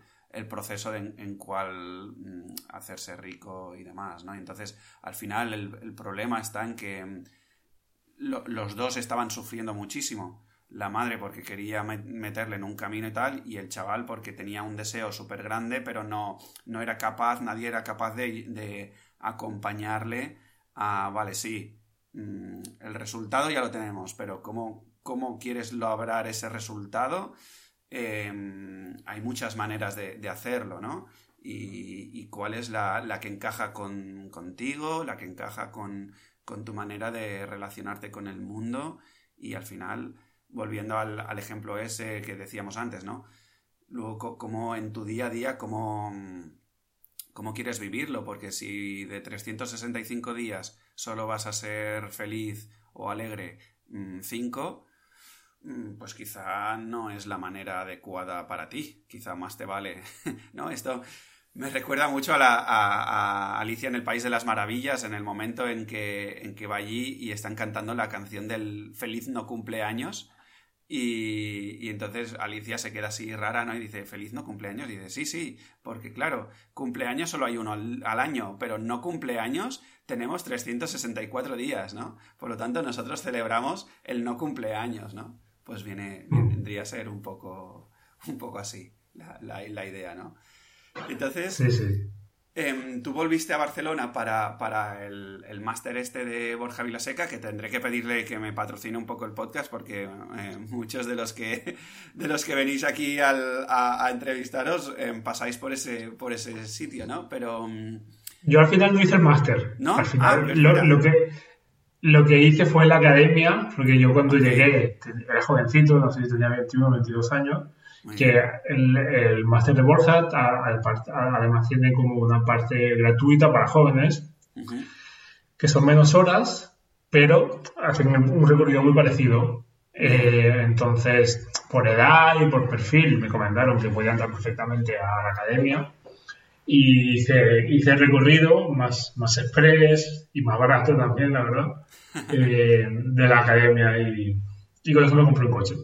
proceso en cuál mm, hacerse rico y demás, ¿no? entonces, al final, el, problema está en que mm, los dos estaban sufriendo muchísimo. La madre porque quería meterle en un camino y tal, y el chaval porque tenía un deseo súper grande, pero no, no era capaz, nadie era capaz de, de acompañarle a, vale, sí, Mm, el resultado ya lo tenemos, pero ¿cómo, cómo quieres lograr ese resultado? Em, hay muchas maneras de, hacerlo, ¿no? Y, cuál es la, que encaja con, contigo, la que encaja con, tu manera de relacionarte con el mundo y al final, volviendo al, ejemplo ese que decíamos antes, ¿no? Luego, como en tu día a día, cómo, cómo quieres vivirlo, porque si de 365 días solo vas a ser feliz o alegre 5, mm, pues quizá no es la manera adecuada para ti. Quizá más te vale. ¿No? Esto me recuerda mucho a, la, a, Alicia en el País de las Maravillas, en el momento en que, en que va allí y están cantando la canción del Feliz no cumpleaños. Y, y, entonces Alicia se queda así rara, ¿no? Y dice, feliz no cumpleaños. Y dice, sí, sí, porque claro, cumpleaños solo hay uno al, al, año, pero no cumpleaños tenemos 364 días, ¿no? Por lo tanto, nosotros celebramos el no cumpleaños, ¿no? Pues viene, vendría a ser un poco, un poco así la, la, la idea, ¿no? Entonces, sí, sí. Em, tú volviste a Barcelona para, para el, el máster este de Borja Vilaseca, que tendré que pedirle que me patrocine un poco el podcast, porque eh, muchos de los que de los que venís aquí al, a, a, entrevistaros eh, pasáis por ese, por ese sitio, ¿no? Pero. Mm, Yo al final no hice el máster. ¿No? Al final, Ah, lo, lo que, lo que hice fue la academia, porque yo cuando llegué era jovencito, no sé si tenía 21 o 22 años, que el, el máster de Borja además tiene como una parte gratuita para jóvenes, que son menos horas, pero hacen un recorrido muy parecido. Eh, entonces, por edad y por perfil, me comentaron que podía entrar perfectamente a la academia. Y hice, hice el recorrido más, más express y más barato también, la verdad, eh, de la academia. Y, y con eso me compré un coche.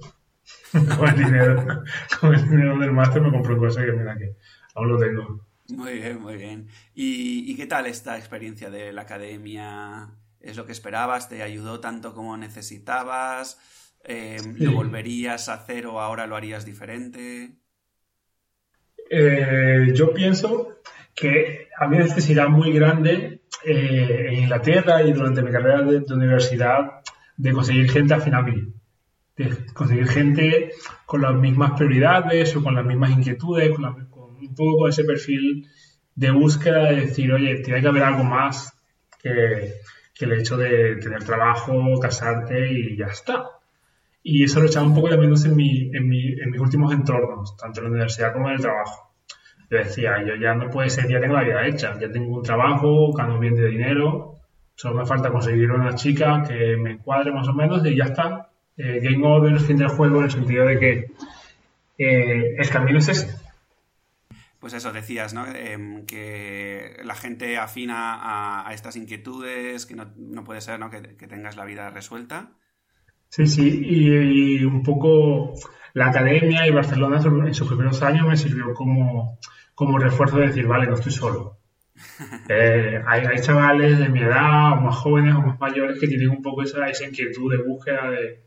con, el dinero, con el dinero del máster me compré un coche que mira que aún lo tengo. Muy bien, muy bien. ¿Y, y qué tal esta experiencia de la academia? ¿Es lo que esperabas? ¿Te ayudó tanto como necesitabas? Eh, ¿Lo volverías a hacer o ahora lo harías diferente? Eh, yo pienso que había necesidad muy grande eh, en Inglaterra y durante mi carrera de, de universidad de conseguir gente afín a mí, conseguir gente con las mismas prioridades o con las mismas inquietudes, con, la- con un poco con ese perfil de búsqueda de decir, oye, tiene que haber algo más que, que el hecho de tener trabajo, casarte y ya está. Y eso lo echaba un poco de menos en, mi, en, mi, en mis últimos entornos, tanto en la universidad como en el trabajo. Yo decía, yo ya no puede ser, ya tengo la vida hecha, ya tengo un trabajo, gano bien de dinero, solo me falta conseguir una chica que me cuadre más o menos y ya está. Eh, game over, fin del juego, en el sentido de que eh, el camino es ese. Pues eso decías, ¿no? Em, que la gente afina a, a estas inquietudes, que no, no puede ser, ¿no? Que, que tengas la vida resuelta. Sí, sí, y, y un poco la academia y Barcelona en sus primeros años me sirvió como, como refuerzo de decir, vale, no estoy solo. Eh, hay, chavales de mi edad, o más jóvenes o más mayores, que tienen un poco esa, inquietud de búsqueda de,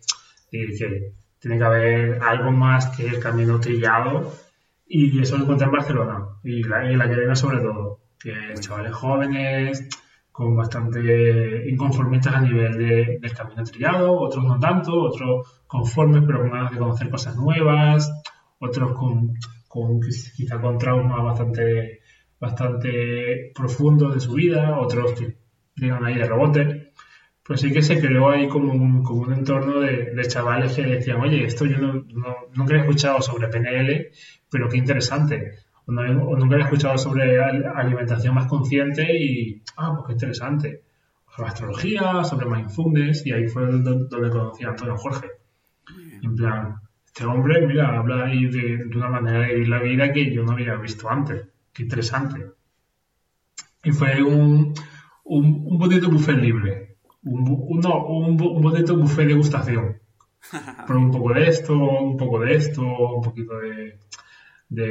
de que tiene que haber algo más que el camino trillado. Y eso lo encontré en Barcelona, y en la academia sobre todo, que chavales jóvenes, con bastante inconformistas a nivel de- del camino trillado, otros no tanto, otros conformes pero con ganas de conocer cosas nuevas, otros con, con quizá con traumas bastante, bastante profundos de su vida, otros que llegan ahí de rebote. Pues sí que se creó ahí como un, como un entorno de, de chavales que decían, oye, esto yo no, no- nunca he escuchado sobre PNL, pero qué interesante. O, no- o nunca he escuchado sobre al- alimentación más consciente y, ah, pues qué interesante. Sobre astrología, sobre mindfulness, y ahí fue donde, donde conocí a Antonio Jorge. En plan, este hombre, mira, habla ahí de, de una manera de vivir la vida que yo no había visto antes. Qué interesante. Y fue un, un, un bonito buffet libre. Un, un- no, un, bonito buffet de degustación. Pero un poco de esto, un poco de esto, un poquito de, de,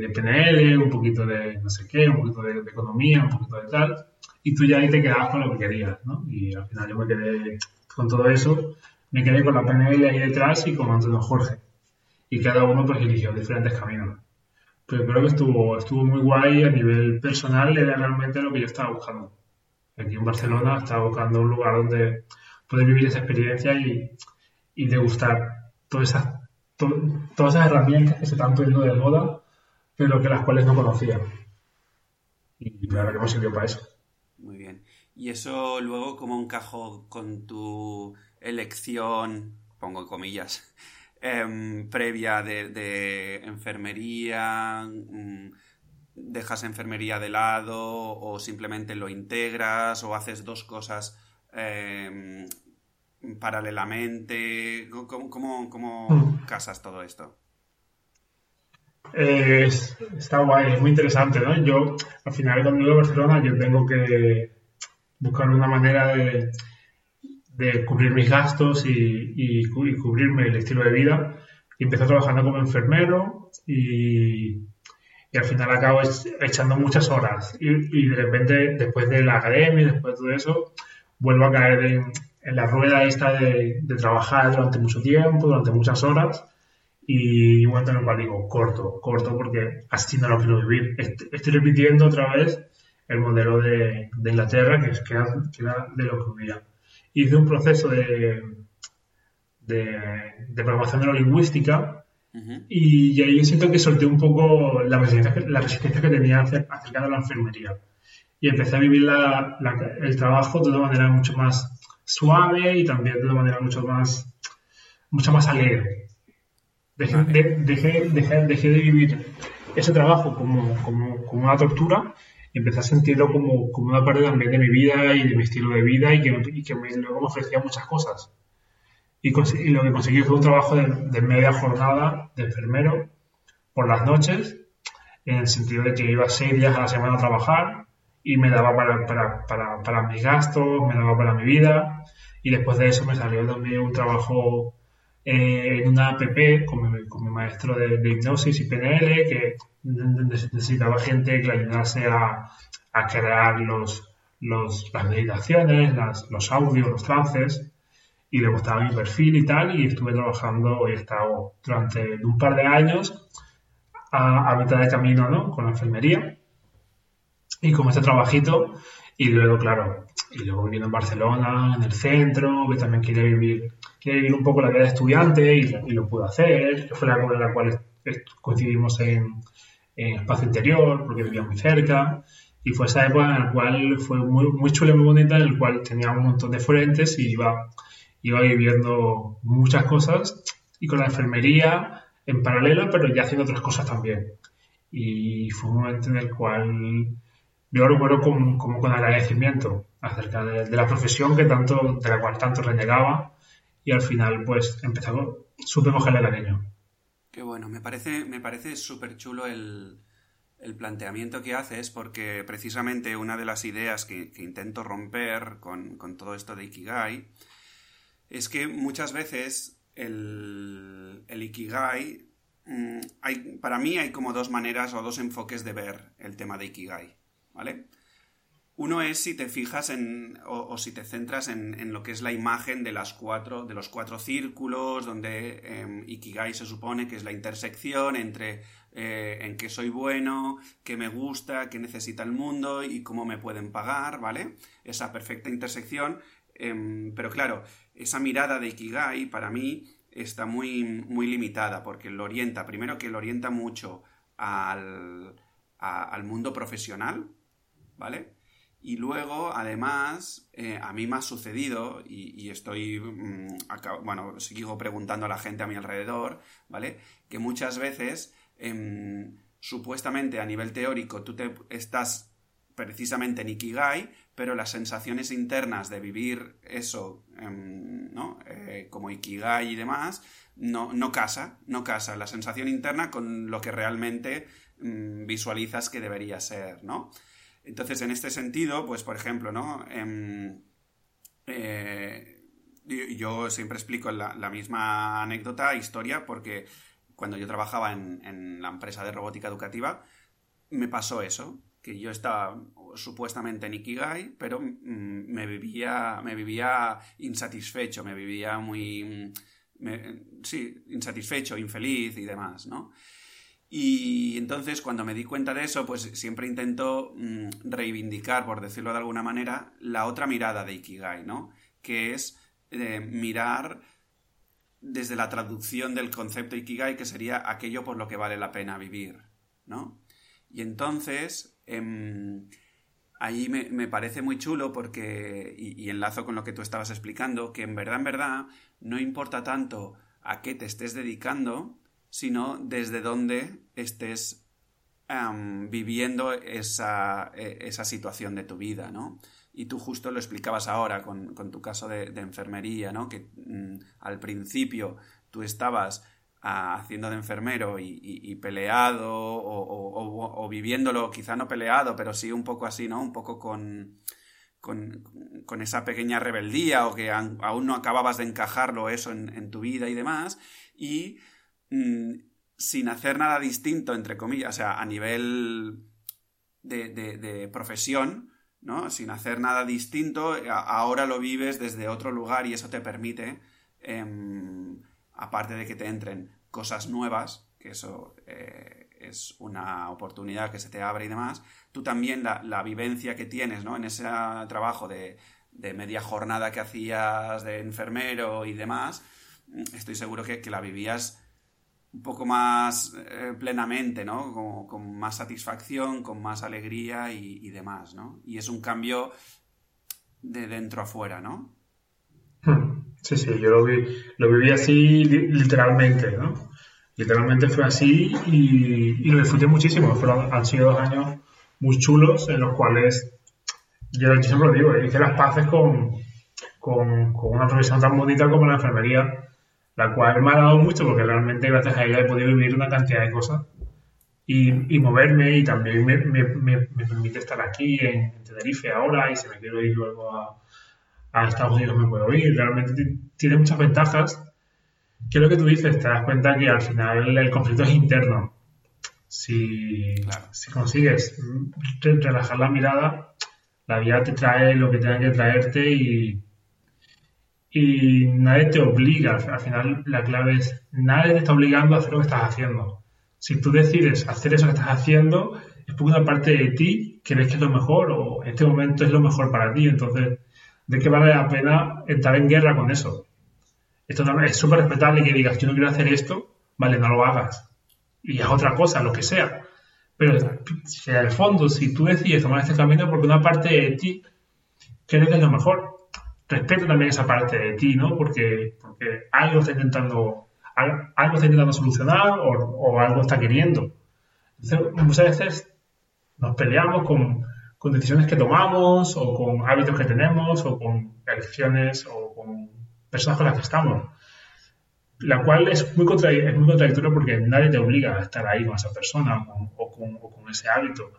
de PNL, un poquito de no sé qué, un poquito de, de economía, un poquito de tal. Y tú ya ahí te quedabas con lo que querías, ¿no? Y al final yo me quedé con todo eso, me quedé con la PNL ahí detrás y con Antonio Jorge. Y cada uno pues eligió diferentes caminos. Pero creo que estuvo, estuvo muy guay a nivel personal, era realmente lo que yo estaba buscando. Aquí en Barcelona estaba buscando un lugar donde poder vivir esa experiencia y, y degustar todas esas, to- todas esas herramientas que se están poniendo de moda, pero que las cuales no conocía. Y la verdad que me sirvió para eso. Muy bien. ¿Y eso luego cómo encajó con tu elección, pongo comillas, em, previa de, de enfermería? Mm, dejas enfermería de lado o simplemente lo integras o haces dos cosas em, paralelamente? ¿Cómo, cómo, mm. casas todo esto? está guay, es muy interesante, ¿no? Yo, al final, cuando llego a Barcelona, yo tengo que buscar una manera de, de cubrir mis gastos y, y, cubrirme el estilo de vida. Y empecé trabajando como enfermero y, y al final acabo echando muchas horas. Y, y, de repente, después de la academia, después de todo eso, vuelvo a caer en, en la rueda esta de, de, trabajar durante mucho tiempo, durante muchas horas. Y momento en cual digo, corto, corto, porque así no lo quiero vivir. Estoy repitiendo otra vez el modelo de, de Inglaterra, que, es, que, era, que era de lo que vivía hice un proceso de, de, de programación neurolingüística y, ahí siento que solté un poco la resistencia, la resistencia que tenía acerca de la enfermería. Y empecé a vivir la, el trabajo de una manera mucho más suave y también de una manera mucho más, mucho más alegre. Dejé, de, dejé, dejé, dejé de vivir ese trabajo como, como, como una tortura empecé a sentirlo como, como, una parte también de mi vida y de mi estilo de vida y que, que luego me ofrecía muchas cosas. Y, lo que conseguí fue un trabajo de, media jornada de enfermero por las noches, en el sentido de que iba seis días a la semana a trabajar y me daba para, para, para, para mis gastos, me daba para mi vida. Y después de eso me salió también un trabajo eh, en una app con mi, con mi maestro de, de, hipnosis y PNL, que necesitaba gente que le ayudase a, a crear los, los, las meditaciones, las, los audios, los trances, y le gustaba mi perfil y tal, y estuve trabajando y he estado durante un par de años a, a mitad de camino ¿no? con la enfermería y con este trabajito, y luego, claro, y luego viviendo en Barcelona, en el centro, que también quiere vivir, quiere vivir un poco la vida de estudiante y, y lo pudo hacer, fue la en la cual coincidimos en, en espacio interior, porque vivía muy cerca. Y fue esa época en la cual fue muy, muy chula y muy bonita, en la cual tenía un montón de frentes y iba, iba viviendo muchas cosas y con la enfermería en paralelo, pero ya haciendo otras cosas también. Y fue un momento en el cual yo recuerdo como, como con agradecimiento acerca de, la profesión que tanto, de la cual tanto renegaba y al final pues empezó, supe cogerle cariño. Qué bueno, me parece, me parece súper chulo el, planteamiento que haces porque precisamente una de las ideas que, intento romper con, todo esto de Ikigai es que muchas veces el, Ikigai, mm, hay, para mí hay como dos maneras o dos enfoques de ver el tema de Ikigai, ¿vale? Uno es si te fijas en, o, si te centras en, lo que es la imagen de, las cuatro, de los cuatro círculos, donde em, Ikigai se supone que es la intersección entre eh, en qué soy bueno, qué me gusta, qué necesita el mundo y cómo me pueden pagar, ¿vale? Esa perfecta intersección. Em, pero claro, esa mirada de Ikigai para mí está muy, muy limitada porque lo orienta, primero que lo orienta mucho al, al mundo profesional, ¿vale? Y luego, además, eh, a mí me ha sucedido, y, estoy, mm, bueno, sigo preguntando a la gente a mi alrededor, ¿vale? Que muchas veces, em, supuestamente a nivel teórico, tú te estás precisamente en Ikigai, pero las sensaciones internas de vivir eso, em, ¿no? Eh, como Ikigai y demás, no, no casa, no casa la sensación interna con lo que realmente mm, visualizas que debería ser, ¿no? Entonces, en este sentido, pues, por ejemplo, ¿no? Em, eh, yo siempre explico la, misma anécdota, historia, porque cuando yo trabajaba en, la empresa de robótica educativa, me pasó eso, que yo estaba supuestamente en Ikigai, pero mm, me, vivía, me vivía insatisfecho, me vivía muy... sí, insatisfecho, infeliz y demás, ¿no? Y entonces cuando me di cuenta de eso, pues siempre intento mm, reivindicar, por decirlo de alguna manera, la otra mirada de Ikigai, ¿no? Que es eh, mirar desde la traducción del concepto Ikigai, que sería aquello por lo que vale la pena vivir, ¿no? Y entonces, em, ahí me, parece muy chulo porque, y enlazo con lo que tú estabas explicando, que en verdad, en verdad, no importa tanto a qué te estés dedicando, sino desde dónde estés viviendo esa, e, esa, situación de tu vida, ¿no? Y tú justo lo explicabas ahora con, tu caso de, enfermería, ¿no? Que mm, al principio tú estabas ah, haciendo de enfermero y, peleado o, viviéndolo, quizá no peleado, pero sí un poco así, ¿no? Un poco con, con, esa pequeña rebeldía o que aún no acababas de encajarlo eso en, tu vida y demás, y mm, sin hacer nada distinto, entre comillas, o sea, a nivel de, profesión, ¿no? Sin hacer nada distinto, ahora lo vives desde otro lugar y eso te permite, em, aparte de que te entren cosas nuevas, que eso eh, es una oportunidad que se te abre y demás, tú también la, vivencia que tienes ¿no? en ese trabajo de, media jornada que hacías de enfermero y demás, estoy seguro que, la vivías un poco más eh, plenamente, ¿no? Con, más satisfacción, con más alegría y, demás, ¿no? Y es un cambio de dentro a fuera, ¿no? Hmm. Sí, sí, yo lo, vi, lo viví así literalmente, ¿no? Literalmente fue así y, lo disfruté muchísimo. Fueron, han sido dos años muy chulos en los cuales yo, siempre lo digo, hice las paces con, con, una profesión tan bonita como la enfermería, la cual me ha dado mucho porque realmente gracias a ella he podido vivir una cantidad de cosas y, y moverme y también me, me, me, permite estar aquí en, Tenerife ahora y si me quiero ir luego a, a Estados Unidos me puedo ir. Realmente tiene muchas ventajas. ¿Qué es lo que tú dices? Te das cuenta que al final el conflicto es interno si, si consigues relajar la mirada, la vida te trae lo que tenga que traerte y, y nadie te obliga. Al final la clave es, nadie te está obligando a hacer lo que estás haciendo. Si tú decides hacer eso que estás haciendo, es porque una parte de ti crees que es lo mejor o en este momento es lo mejor para ti. Entonces, ¿de qué vale la pena entrar en guerra con eso? Esto es súper respetable que digas, yo no quiero hacer esto, vale, no lo hagas y es otra cosa, lo que sea. Pero si en el fondo, si tú decides tomar este camino, porque una parte de ti cree que es lo mejor, respeta también esa parte de ti, ¿no? Porque, porque algo está intentando, algo está intentando solucionar o, algo está queriendo. Muchas veces nos peleamos con, decisiones que tomamos o con hábitos que tenemos o con elecciones o con personas con las que estamos la cual es muy, es muy contradictoria porque nadie te obliga a estar ahí con esa persona o, con, ese hábito.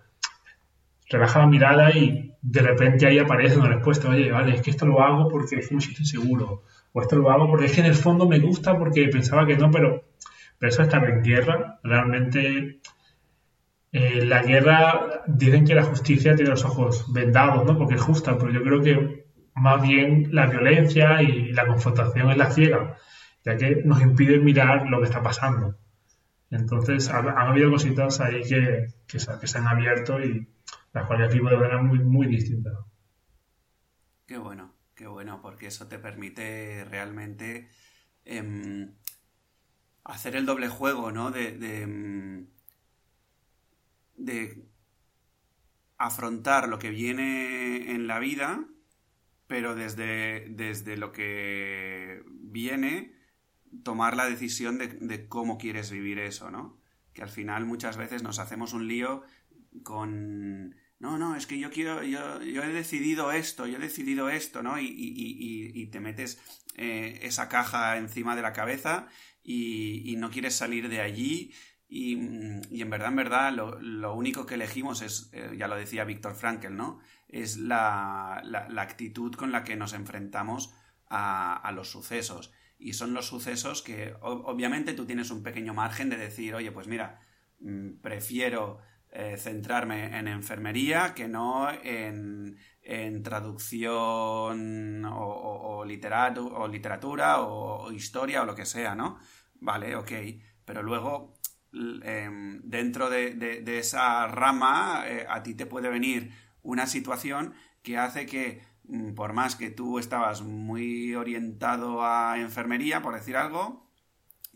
Relaja la mirada y de repente ahí aparece una respuesta, oye, vale, es que esto lo hago porque es que me siento inseguro, o esto lo hago porque es que en el fondo me gusta porque pensaba que no, pero, pero eso estar en guerra, realmente eh, la guerra, dicen que la justicia tiene los ojos vendados, ¿no? Porque es justa, pero yo creo que más bien la violencia y la confrontación es la ciega ya que nos impide mirar lo que está pasando. Entonces, han, habido cositas ahí que, que, se, han abierto y cuales vivo de manera muy, muy distinta. Qué bueno, qué bueno, porque eso te permite realmente em, hacer el doble juego, ¿no? De, de, em, de afrontar lo que viene en la vida, pero desde, desde lo que viene tomar la decisión de, cómo quieres vivir eso, ¿no? Que al final muchas veces nos hacemos un lío con no, no, es que yo quiero, yo, yo he decidido esto, yo he decidido esto, ¿no? Y, te metes eh, esa caja encima de la cabeza y, no quieres salir de allí. Y, en verdad, en verdad, lo, único que elegimos es, eh, ya lo decía Víctor Frankel, ¿no? Es la, la, actitud con la que nos enfrentamos a, a los sucesos y son los sucesos que obviamente tú tienes un pequeño margen de decir, oye, pues mira, mm, prefiero eh, centrarme en enfermería que no en, traducción o, literatura o, historia o lo que sea, ¿no? Vale, ok, pero luego em, dentro de, esa rama eh, a ti te puede venir una situación que hace que Mm, por más que tú estabas muy orientado a enfermería, por decir algo,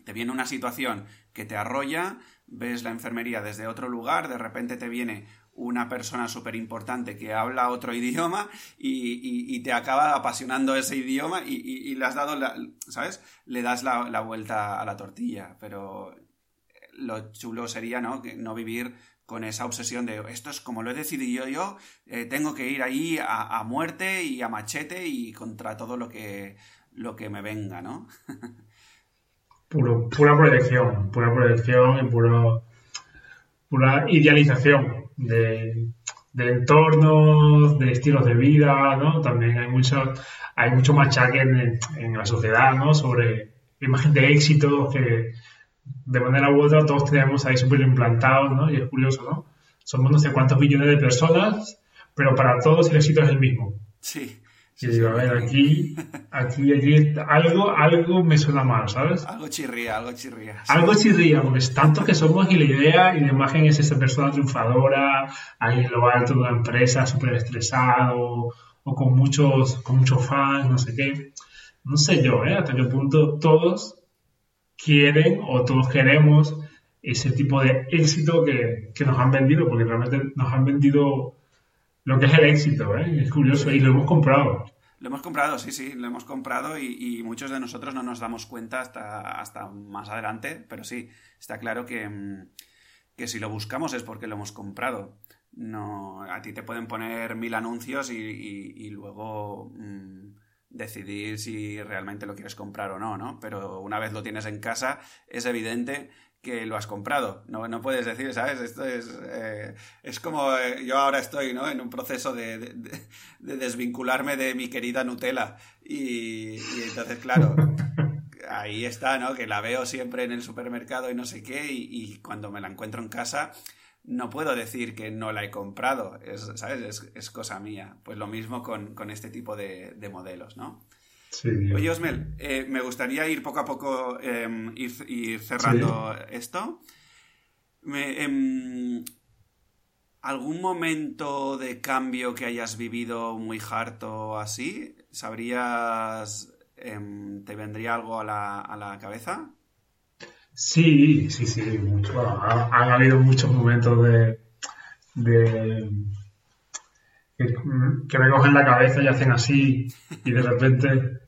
te viene una situación que te arrolla, ves la enfermería desde otro lugar, de repente te viene una persona súper importante que habla otro idioma y, te acaba apasionando ese idioma y, le has dado, la, ¿sabes? Le das la, vuelta a la tortilla, pero lo chulo sería, ¿no? no vivir con esa obsesión de esto es como lo he decidido yo, eh, tengo que ir ahí a, muerte y a machete y contra todo lo que, lo que me venga, ¿no? Puro, pura proyección, pura proyección y puro, pura idealización de, entornos, de estilos de vida, ¿no? También hay mucho, hay mucho machaque en, en la sociedad, ¿no? Sobre imagen de éxito que de manera u otra todos tenemos ahí súper implantados, ¿no? Y es curioso, ¿no? Somos no sé cuántos millones de personas, pero para todos el éxito es el mismo. Sí. Y digo, a ver, aquí, aquí, aquí, algo, algo me suena mal, ¿sabes? Algo chirría, algo chirría. Algo chirría, porque es tanto que somos y la idea y la imagen es esa persona triunfadora, ahí en lo alto de una empresa, súper estresado, o con muchos, con muchos fans, no sé qué. No sé yo, ¿eh? Hasta qué punto todos quieren o todos queremos ese tipo de éxito que, nos han vendido, porque realmente nos han vendido lo que es el éxito, ¿eh? es curioso, y lo hemos comprado. Lo hemos comprado, sí, sí, lo hemos comprado y, muchos de nosotros no nos damos cuenta hasta, hasta más adelante, pero sí, está claro que, mm, que si lo buscamos es porque lo hemos comprado. No, a ti te pueden poner mil anuncios y, luego mm, decidir si realmente lo quieres comprar o no, ¿no? Pero una vez lo tienes en casa, es evidente que lo has comprado. No, no puedes decir, ¿sabes? Esto es, eh, es como eh, yo ahora estoy, ¿no? En un proceso de, desvincularme de mi querida Nutella. Y, entonces, claro, ahí está, ¿no? Que la veo siempre en el supermercado y no sé qué, y cuando me la encuentro en casa no puedo decir que no la he comprado, es, ¿sabes? Es, cosa mía. Pues lo mismo con, este tipo de, modelos, ¿no? Sí, Oye, Osmel, eh, me gustaría ir poco a poco, em, ir, cerrando esto. Em, ¿Algún momento de cambio que hayas vivido muy harto así? ¿Sabrías, em, te vendría algo a la, a la cabeza? Sí, sí, sí, mucho. han, habido muchos momentos de, que, me cogen la cabeza y hacen así y de repente,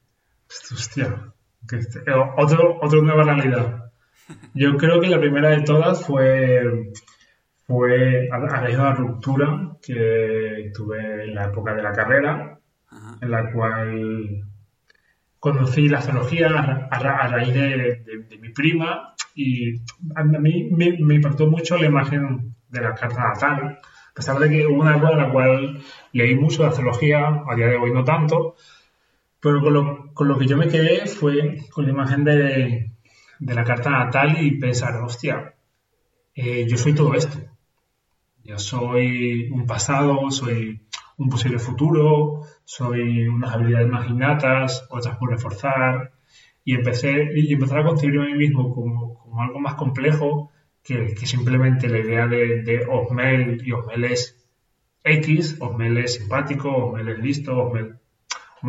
hostia, este, otro, otra nueva realidad. Yo creo que la primera de todas fue, fue a, raíz de una ruptura que tuve en la época de la carrera, en la cual conocí la astrología a, raíz de, mi prima y a mí me, impactó mucho la imagen de la carta natal. A pesar de que hubo una época en la cual leí mucho de astrología, a día de hoy no tanto, pero con lo, que yo me quedé fue con la imagen de, la carta natal y pensar, hostia, eh, yo soy todo esto. Yo soy un pasado, soy un posible futuro, soy unas habilidades más innatas, otras por reforzar, y empecé y empezar a concebirme a mí mismo como, como algo más complejo que, que, simplemente la idea de, de Osmel, y Osmel es X, Osmel es simpático, Osmel es listo, Osmel,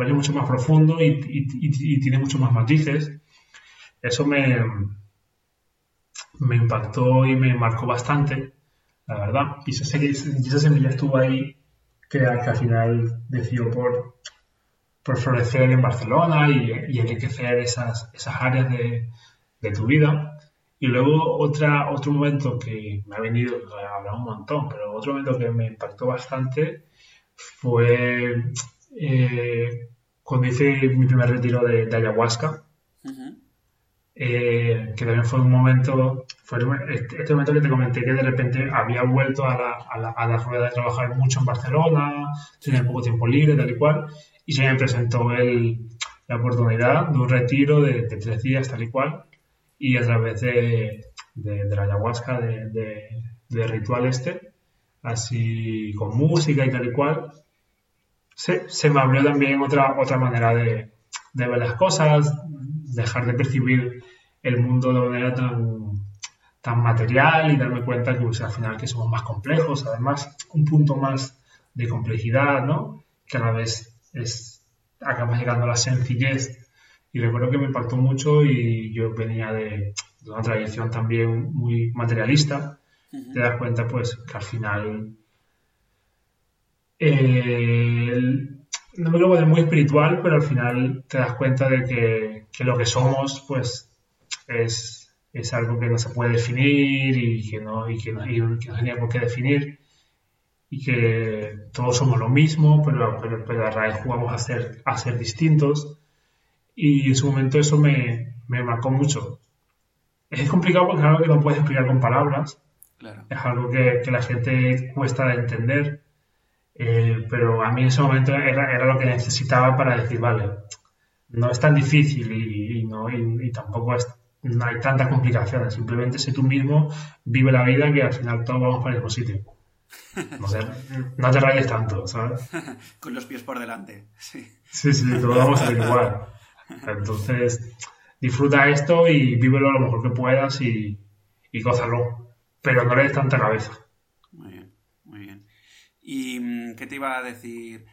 Es mucho más profundo y, y, y, tiene muchos más matices. Eso me, me impactó y me marcó bastante, la verdad. Y esa, esa semilla estuvo ahí que, al final decidió por, por florecer en Barcelona y, enriquecer esas, esas áreas de, de, tu vida. Y luego otra, otro momento que me ha venido, hablado un montón, pero otro momento que me impactó bastante fue eh, cuando hice mi primer retiro de, ayahuasca. Eh, que también fue un momento, fue este, este, momento que te comenté que de repente había vuelto a la, a la, a la rueda de trabajar mucho en Barcelona, tenía poco tiempo libre, tal y cual, y se me presentó el, la oportunidad de un retiro de, tres días, tal y cual, y a través de, de, la ayahuasca, de, de, ritual este, así con música y tal y cual, se, se me abrió también otra, otra manera de, de ver las cosas, dejar de percibir el mundo de manera tan, tan material y darme cuenta que al final que somos más complejos, además un punto más de complejidad, ¿no? Que a la vez es, acabas llegando a la sencillez. Y recuerdo que me impactó mucho y yo venía de, una tradición también muy materialista, te das cuenta pues que al final eh, no me lo voy a muy espiritual, pero al final te das cuenta de que, que lo que somos, pues, es, es algo que no se puede definir y que no, y que no, y que no tenía por qué definir. Y que todos somos lo mismo, pero, pero, pero a raíz jugamos a ser, a ser distintos. Y en su momento eso me, me marcó mucho. Es complicado porque es algo que no puedes explicar con palabras, es algo que, que, la gente cuesta de entender, eh, pero a mí en ese momento era, era, lo que necesitaba para decir, vale, no es tan difícil y, y no, y, y tampoco es, no hay tantas complicaciones, simplemente sé tú mismo, vive la vida que al final todos vamos para el mismo sitio. No, sé, no te rayes tanto, ¿sabes? Con los pies por delante, sí. Sí, sí, todos vamos a ir igual. Entonces, disfruta esto y vívelo lo mejor que puedas y, y gózalo. Pero no le des tanta cabeza. Muy bien, muy bien. ¿Y mm, qué te iba a decir?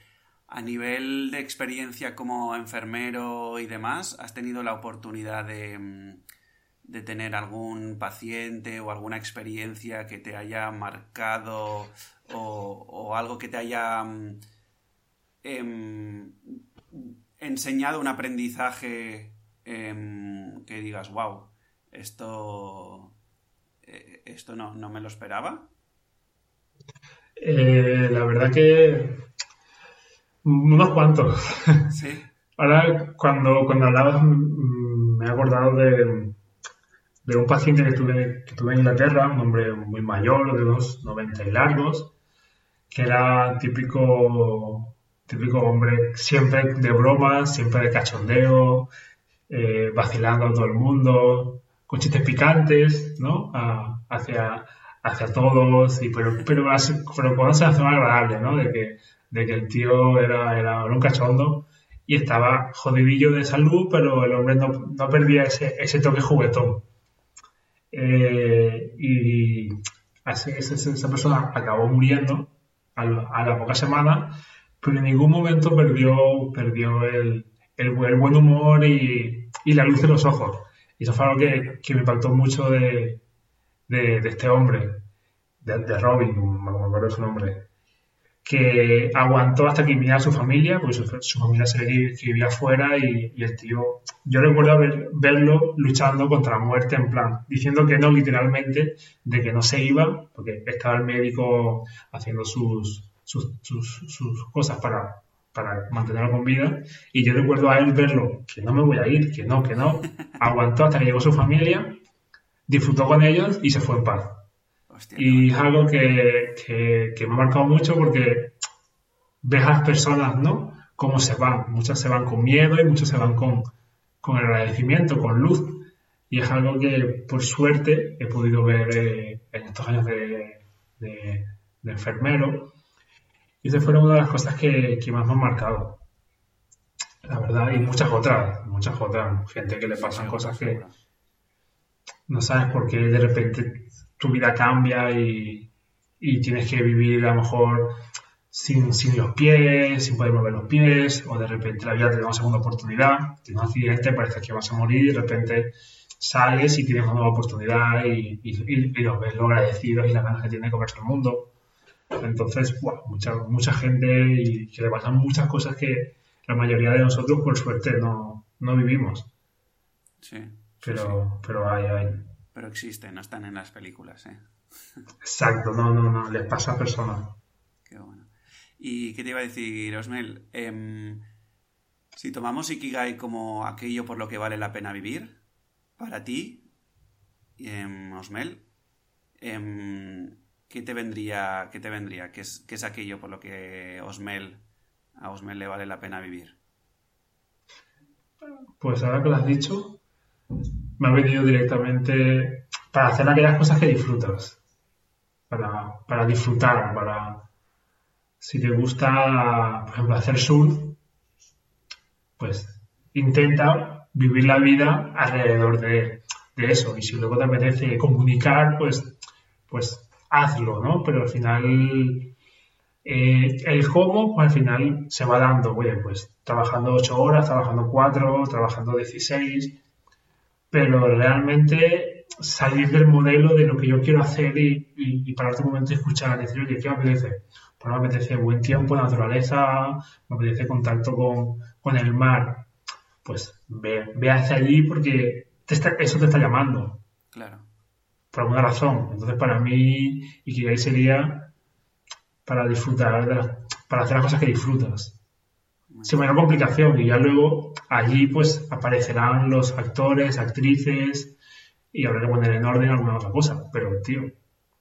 A nivel de experiencia como enfermero y demás, ¿has tenido la oportunidad de, mm, de tener algún paciente o alguna experiencia que te haya marcado o, algo que te haya eh, enseñado un aprendizaje eh, que digas, wow, esto, eh, esto no, no, me lo esperaba? Eh, la verdad que unos cuantos. Sí. Ahora, cuando, cuando hablabas, me he acordado de, de un paciente que tuve, que tuve en Inglaterra, un hombre muy mayor, de unos 90 y largos, que era típico, típico hombre siempre de bromas, siempre de cachondeo, eh, vacilando a todo el mundo, con chistes picantes, ¿no? A, hacia, hacia todos, y, pero, pero, pero con esa sensación agradable, ¿no? De que, de que el tío era, era un cachondo y estaba jodidillo de salud, pero el hombre no, no perdía ese, ese toque juguetón. Eh, y así, esa, esa, persona acabó muriendo a, a, la poca semana, pero en ningún momento perdió, perdió el, el, el buen humor y, y, la luz de los ojos. Y eso fue algo que, que me impactó mucho de, de, de este hombre, de, de Robin, no me acuerdo su nombre que aguantó hasta que viniera su familia, porque su, su familia se que vivía afuera y, y, el tío, yo recuerdo ver, verlo luchando contra la muerte en plan, diciendo que no literalmente, de que no se iba, porque estaba el médico haciendo sus, sus, sus, sus cosas para, para mantenerlo con vida, y yo recuerdo a él verlo, que no me voy a ir, que no, que no, aguantó hasta que llegó su familia, disfrutó con ellos y se fue en paz. Hostia, y es algo que, que, que, me ha marcado mucho porque ves a las personas, ¿no? Cómo se van. Muchas se van con miedo y muchas se van con, con agradecimiento, con luz. Y es algo que, por suerte, he podido ver eh, en estos años de, de, de, enfermero. Y esa fue una de las cosas que, que más me han marcado. La verdad, y muchas otras, muchas otras. Gente que le pasan cosas que no sabes por qué de repente tu vida cambia y, y, tienes que vivir a lo mejor sin, sin, los pies, sin poder mover los pies, o de repente la vida te da una segunda oportunidad, tienes un accidente, parece que vas a morir y de repente sales y tienes una nueva oportunidad y, y, y lo ves lo agradecido y la ganas que tiene de comerse el mundo. Entonces, mucha, mucha gente y que le pasan muchas cosas que la mayoría de nosotros, por suerte, no, no vivimos. Sí. Pero, sí. pero hay, hay. Pero existen, no están en las películas, ¿eh? Exacto, no, no, no, les pasa a personas. Qué bueno. ¿Y qué te iba a decir, Osmel? Eh, si tomamos Ikigai como aquello por lo que vale la pena vivir, para ti, eh, Osmel, ¿qué te vendría? ¿Qué te vendría? ¿Qué es, ¿Qué es aquello por lo que Osmel, a Osmel le vale la pena vivir? Pues ahora que lo has dicho, me ha venido directamente para hacer aquellas cosas que disfrutas. Para, para disfrutar, para... Si te gusta, por ejemplo, hacer surf, pues intenta vivir la vida alrededor de, eso. Y si luego te apetece comunicar, pues, pues hazlo, ¿no? Pero al final, eh, el cómo, pues al final se va dando, oye, pues trabajando 8 horas, trabajando 4, trabajando 16, pero realmente salir del modelo de lo que yo quiero hacer y, y, y pararte un momento y escuchar, decir, oye, ¿qué me apetece? Pues me apetece buen tiempo, naturaleza, me apetece contacto con, con el mar. Pues ve, ve, hacia allí porque te está, eso te está llamando. Claro. Por alguna razón. Entonces, para mí, Ikigai sería para disfrutar, de las, para hacer las cosas que disfrutas. Sin mayor complicación. Y ya luego allí, pues, aparecerán los actores, actrices, y habrá que poner en orden alguna otra cosa. Pero, tío,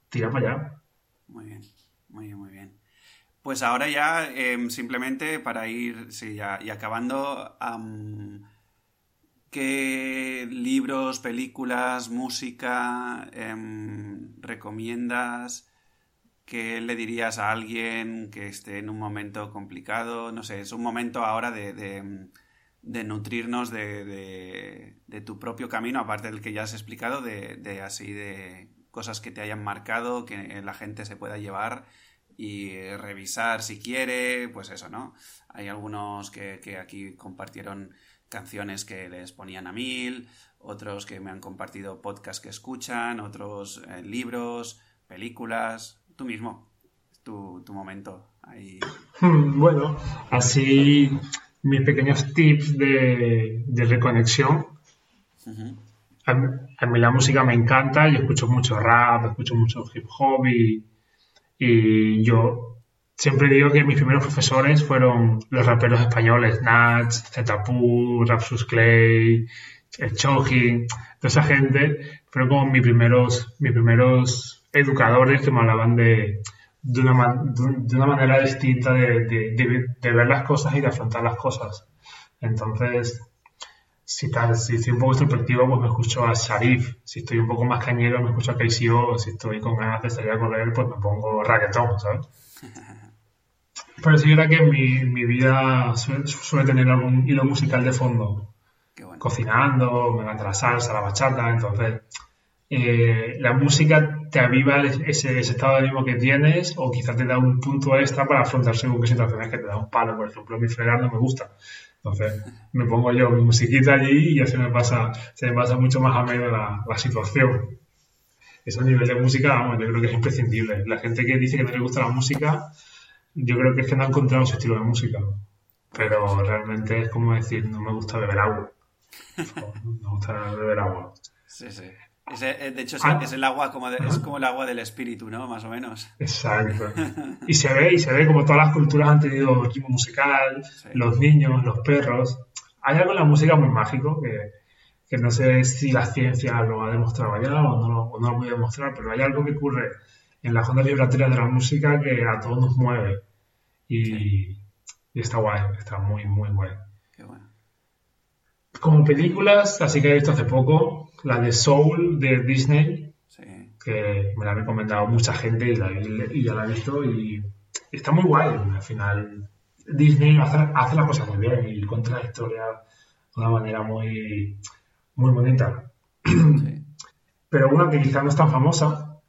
tira para allá. Muy bien, muy bien, muy bien. Pues ahora ya, em, simplemente para ir sí, ya, y acabando, ¿qué libros, películas, música em, recomiendas? ¿Qué le dirías a alguien que esté en un momento complicado? No sé, es un momento ahora de, de, nutrirnos de, de- de tu propio camino, aparte del que ya has explicado, de, de así de cosas que te hayan marcado, que la gente se pueda llevar y revisar si quiere, pues eso, ¿no? Hay algunos que, que aquí compartieron canciones que les ponían a mil, otros que me han compartido podcasts que escuchan, otros eh, libros, películas. Tú mismo, es tu, tu momento. Ahí. Bueno, así mis pequeños tips de, de reconexión. Ujú. A, mí a mí la música me encanta, yo escucho mucho rap, escucho mucho hip hop y, y yo siempre digo que mis primeros profesores fueron los raperos españoles, Nats, Zetapu, Rapsus Clay, el Choji, toda esa gente fueron como mis primeros, mis primeros educadores que me hablaban de, de, una, de un- de una manera distinta de, de- ver las cosas y de afrontar las cosas. Entonces, si, tal, si estoy un poco introspectivo, pues me escucho a Sharif. Si estoy un poco más cañero, me escucho a KCO. Si estoy con ganas de salir a correr, pues me pongo reggaetón, ¿sabes? Pero sí era que mi, mi vida suele, suele tener algún hilo musical de fondo. Bueno. Cocinando, me encanta la salsa, la bachata. Entonces, eh, la música te aviva ese, estado de ánimo que tienes o quizás te da un punto extra para afrontar según qué situaciones que te da un palo. Por ejemplo, mi fregar no me gusta. Entonces, me pongo yo mi musiquita allí y ya se me pasa, se me pasa mucho más a medio la, la situación. Ese nivel de música, vamos, yo creo que es imprescindible. La gente que dice que no le gusta la música, yo creo que es que no ha encontrado su estilo de música. Pero realmente es como decir, no me gusta beber agua. No me gusta beber agua. Sí, sí. Ese, eh, de hecho, es, Ah. es el agua como de- es como el agua del espíritu, ¿no? Más o menos. Exacto. Y se ve, y se ve como todas las culturas han tenido ritmo musical, Sí. los niños, los perros. Hay algo en la música muy mágico que, que no sé si la ciencia lo ha demostrado ya o no, lo- o no lo puede demostrar, pero hay algo que ocurre en las ondas vibratorias de la música que a todos nos mueve. Y, y está guay, está muy, muy guay. Qué bueno. Como películas, así que he visto hace poco, la de Soul de Disney, Sí. que me la ha recomendado mucha gente y, la- y ya la he visto y está muy guay. Al final, Disney hace, hace las cosas muy bien y cuenta la historia de una manera muy, muy bonita. sí. Pero una que quizás no es tan famosa,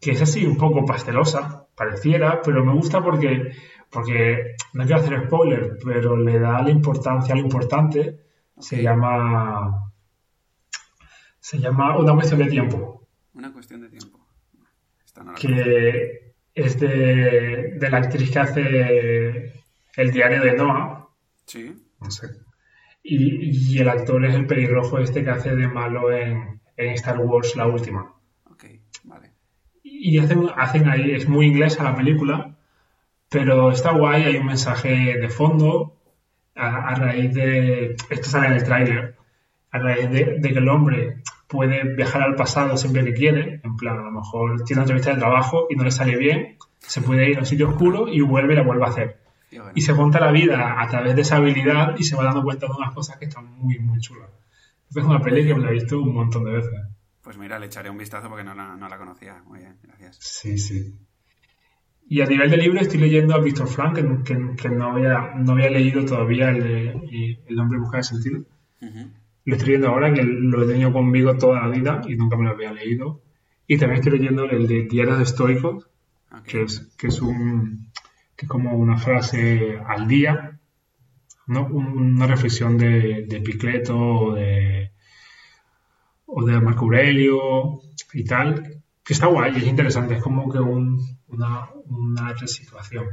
que es así un poco pastelosa, pareciera, pero me gusta porque, porque no quiero hacer spoiler, pero le da la importancia a lo importante. Se llama. Se llama Una cuestión de tiempo. Una cuestión de tiempo. Esta no que es de, de la actriz que hace el diario de Noah, Sí. no sé, y, y el actor es el pelirrojo este que hace de malo en, en Star Wars la última. Ok, vale. Y hacen, hacen ahí, es muy inglesa la película, pero está guay, hay un mensaje de fondo a, a raíz de, esto sale en el tráiler, a raíz de, de que el hombre puede viajar al pasado siempre que quiere, en plan, a lo mejor tiene una entrevista de trabajo y no le sale bien, se puede ir a un sitio oscuro y vuelve y la vuelve a hacer. Qué bueno. Y se monta la vida a través de esa habilidad y se va dando cuenta de unas cosas que están muy, muy chulas. Es una peli que me la he visto un montón de veces. Pues mira, le echaré un vistazo porque no la, no la conocía. Muy bien, gracias. Sí, sí. Y a nivel de libro estoy leyendo a Víctor Frank, que, que- que no, había, no había leído todavía el, el hombre busca de sentido. Ujú. Lo estoy leyendo ahora, que lo he tenido conmigo toda la vida y nunca me lo había leído. Y también estoy leyendo el de Diarios de Estoicos, Ok. que es, que es un que es como una frase al día, ¿no? Un- una reflexión de, de Picleto o de, o de Marco Aurelio y tal, que está guay, es interesante, es como que un- una, una resituación.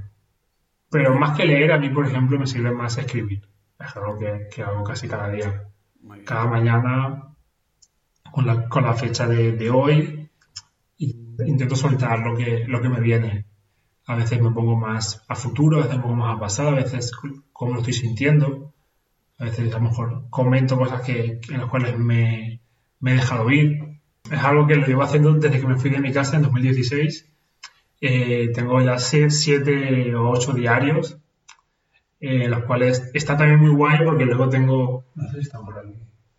Pero más que leer, a mí, por ejemplo, me sirve más escribir. Es algo que, que hago casi cada día. Cada mañana, con la, con la fecha de, hoy y intento soltar lo que, lo que me viene. A veces me pongo más a futuro, a veces me pongo más a pasado, a veces cómo lo estoy sintiendo. A veces a lo mejor comento cosas que, en las cuales me, me he dejado ir. Es algo que lo llevo haciendo desde que me fui de mi casa en 2016. Eh, tengo ya siete o ocho diarios, eh, los cuales está también muy guay porque luego tengo... No sé si están por aquí.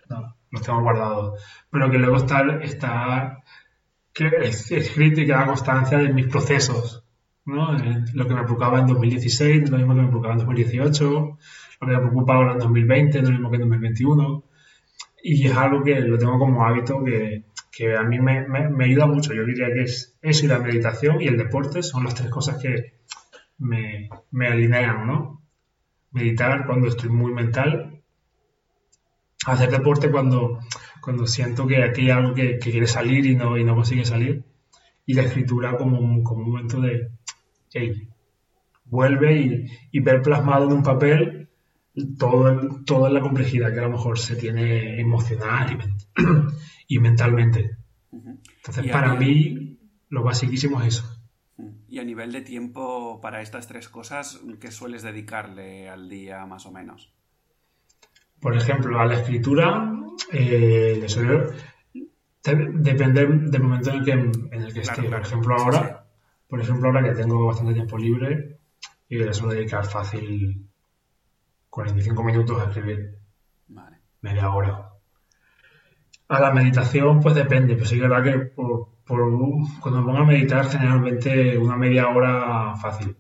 No, los tengo guardados. Pero que luego está, está que es escrito y que da constancia de mis procesos. ¿no? Eh, lo que me preocupaba en 2016, lo mismo que me preocupaba en 2018, lo que me preocupa ahora en 2020, lo mismo que en 2021. Y es algo que lo tengo como hábito que, que a mí me, me, ayuda mucho. Yo diría que es eso y la meditación y el deporte son las tres cosas que me, me alinean, ¿no? Meditar cuando estoy muy mental, hacer deporte cuando, cuando siento que aquí hay algo que, que quiere salir y no, y no consigue salir, y la escritura como, como un momento de, hey, vuelve y, y ver plasmado en un papel todo toda la complejidad que a lo mejor se tiene emocional y, mentalmente. Entonces, para mí, lo basiquísimo es eso. Y a nivel de tiempo para estas tres cosas, ¿qué sueles dedicarle al día más o menos? Por ejemplo, a la escritura, eh, depende del momento en el que, en el que esté. Por ejemplo, ahora, por ejemplo, ahora que tengo bastante tiempo libre y le suelo dedicar fácil 45 minutos a escribir. Media hora. A la meditación, pues depende. Pues sí que verdad que por, cuando me pongo a meditar, generalmente una media hora fácil.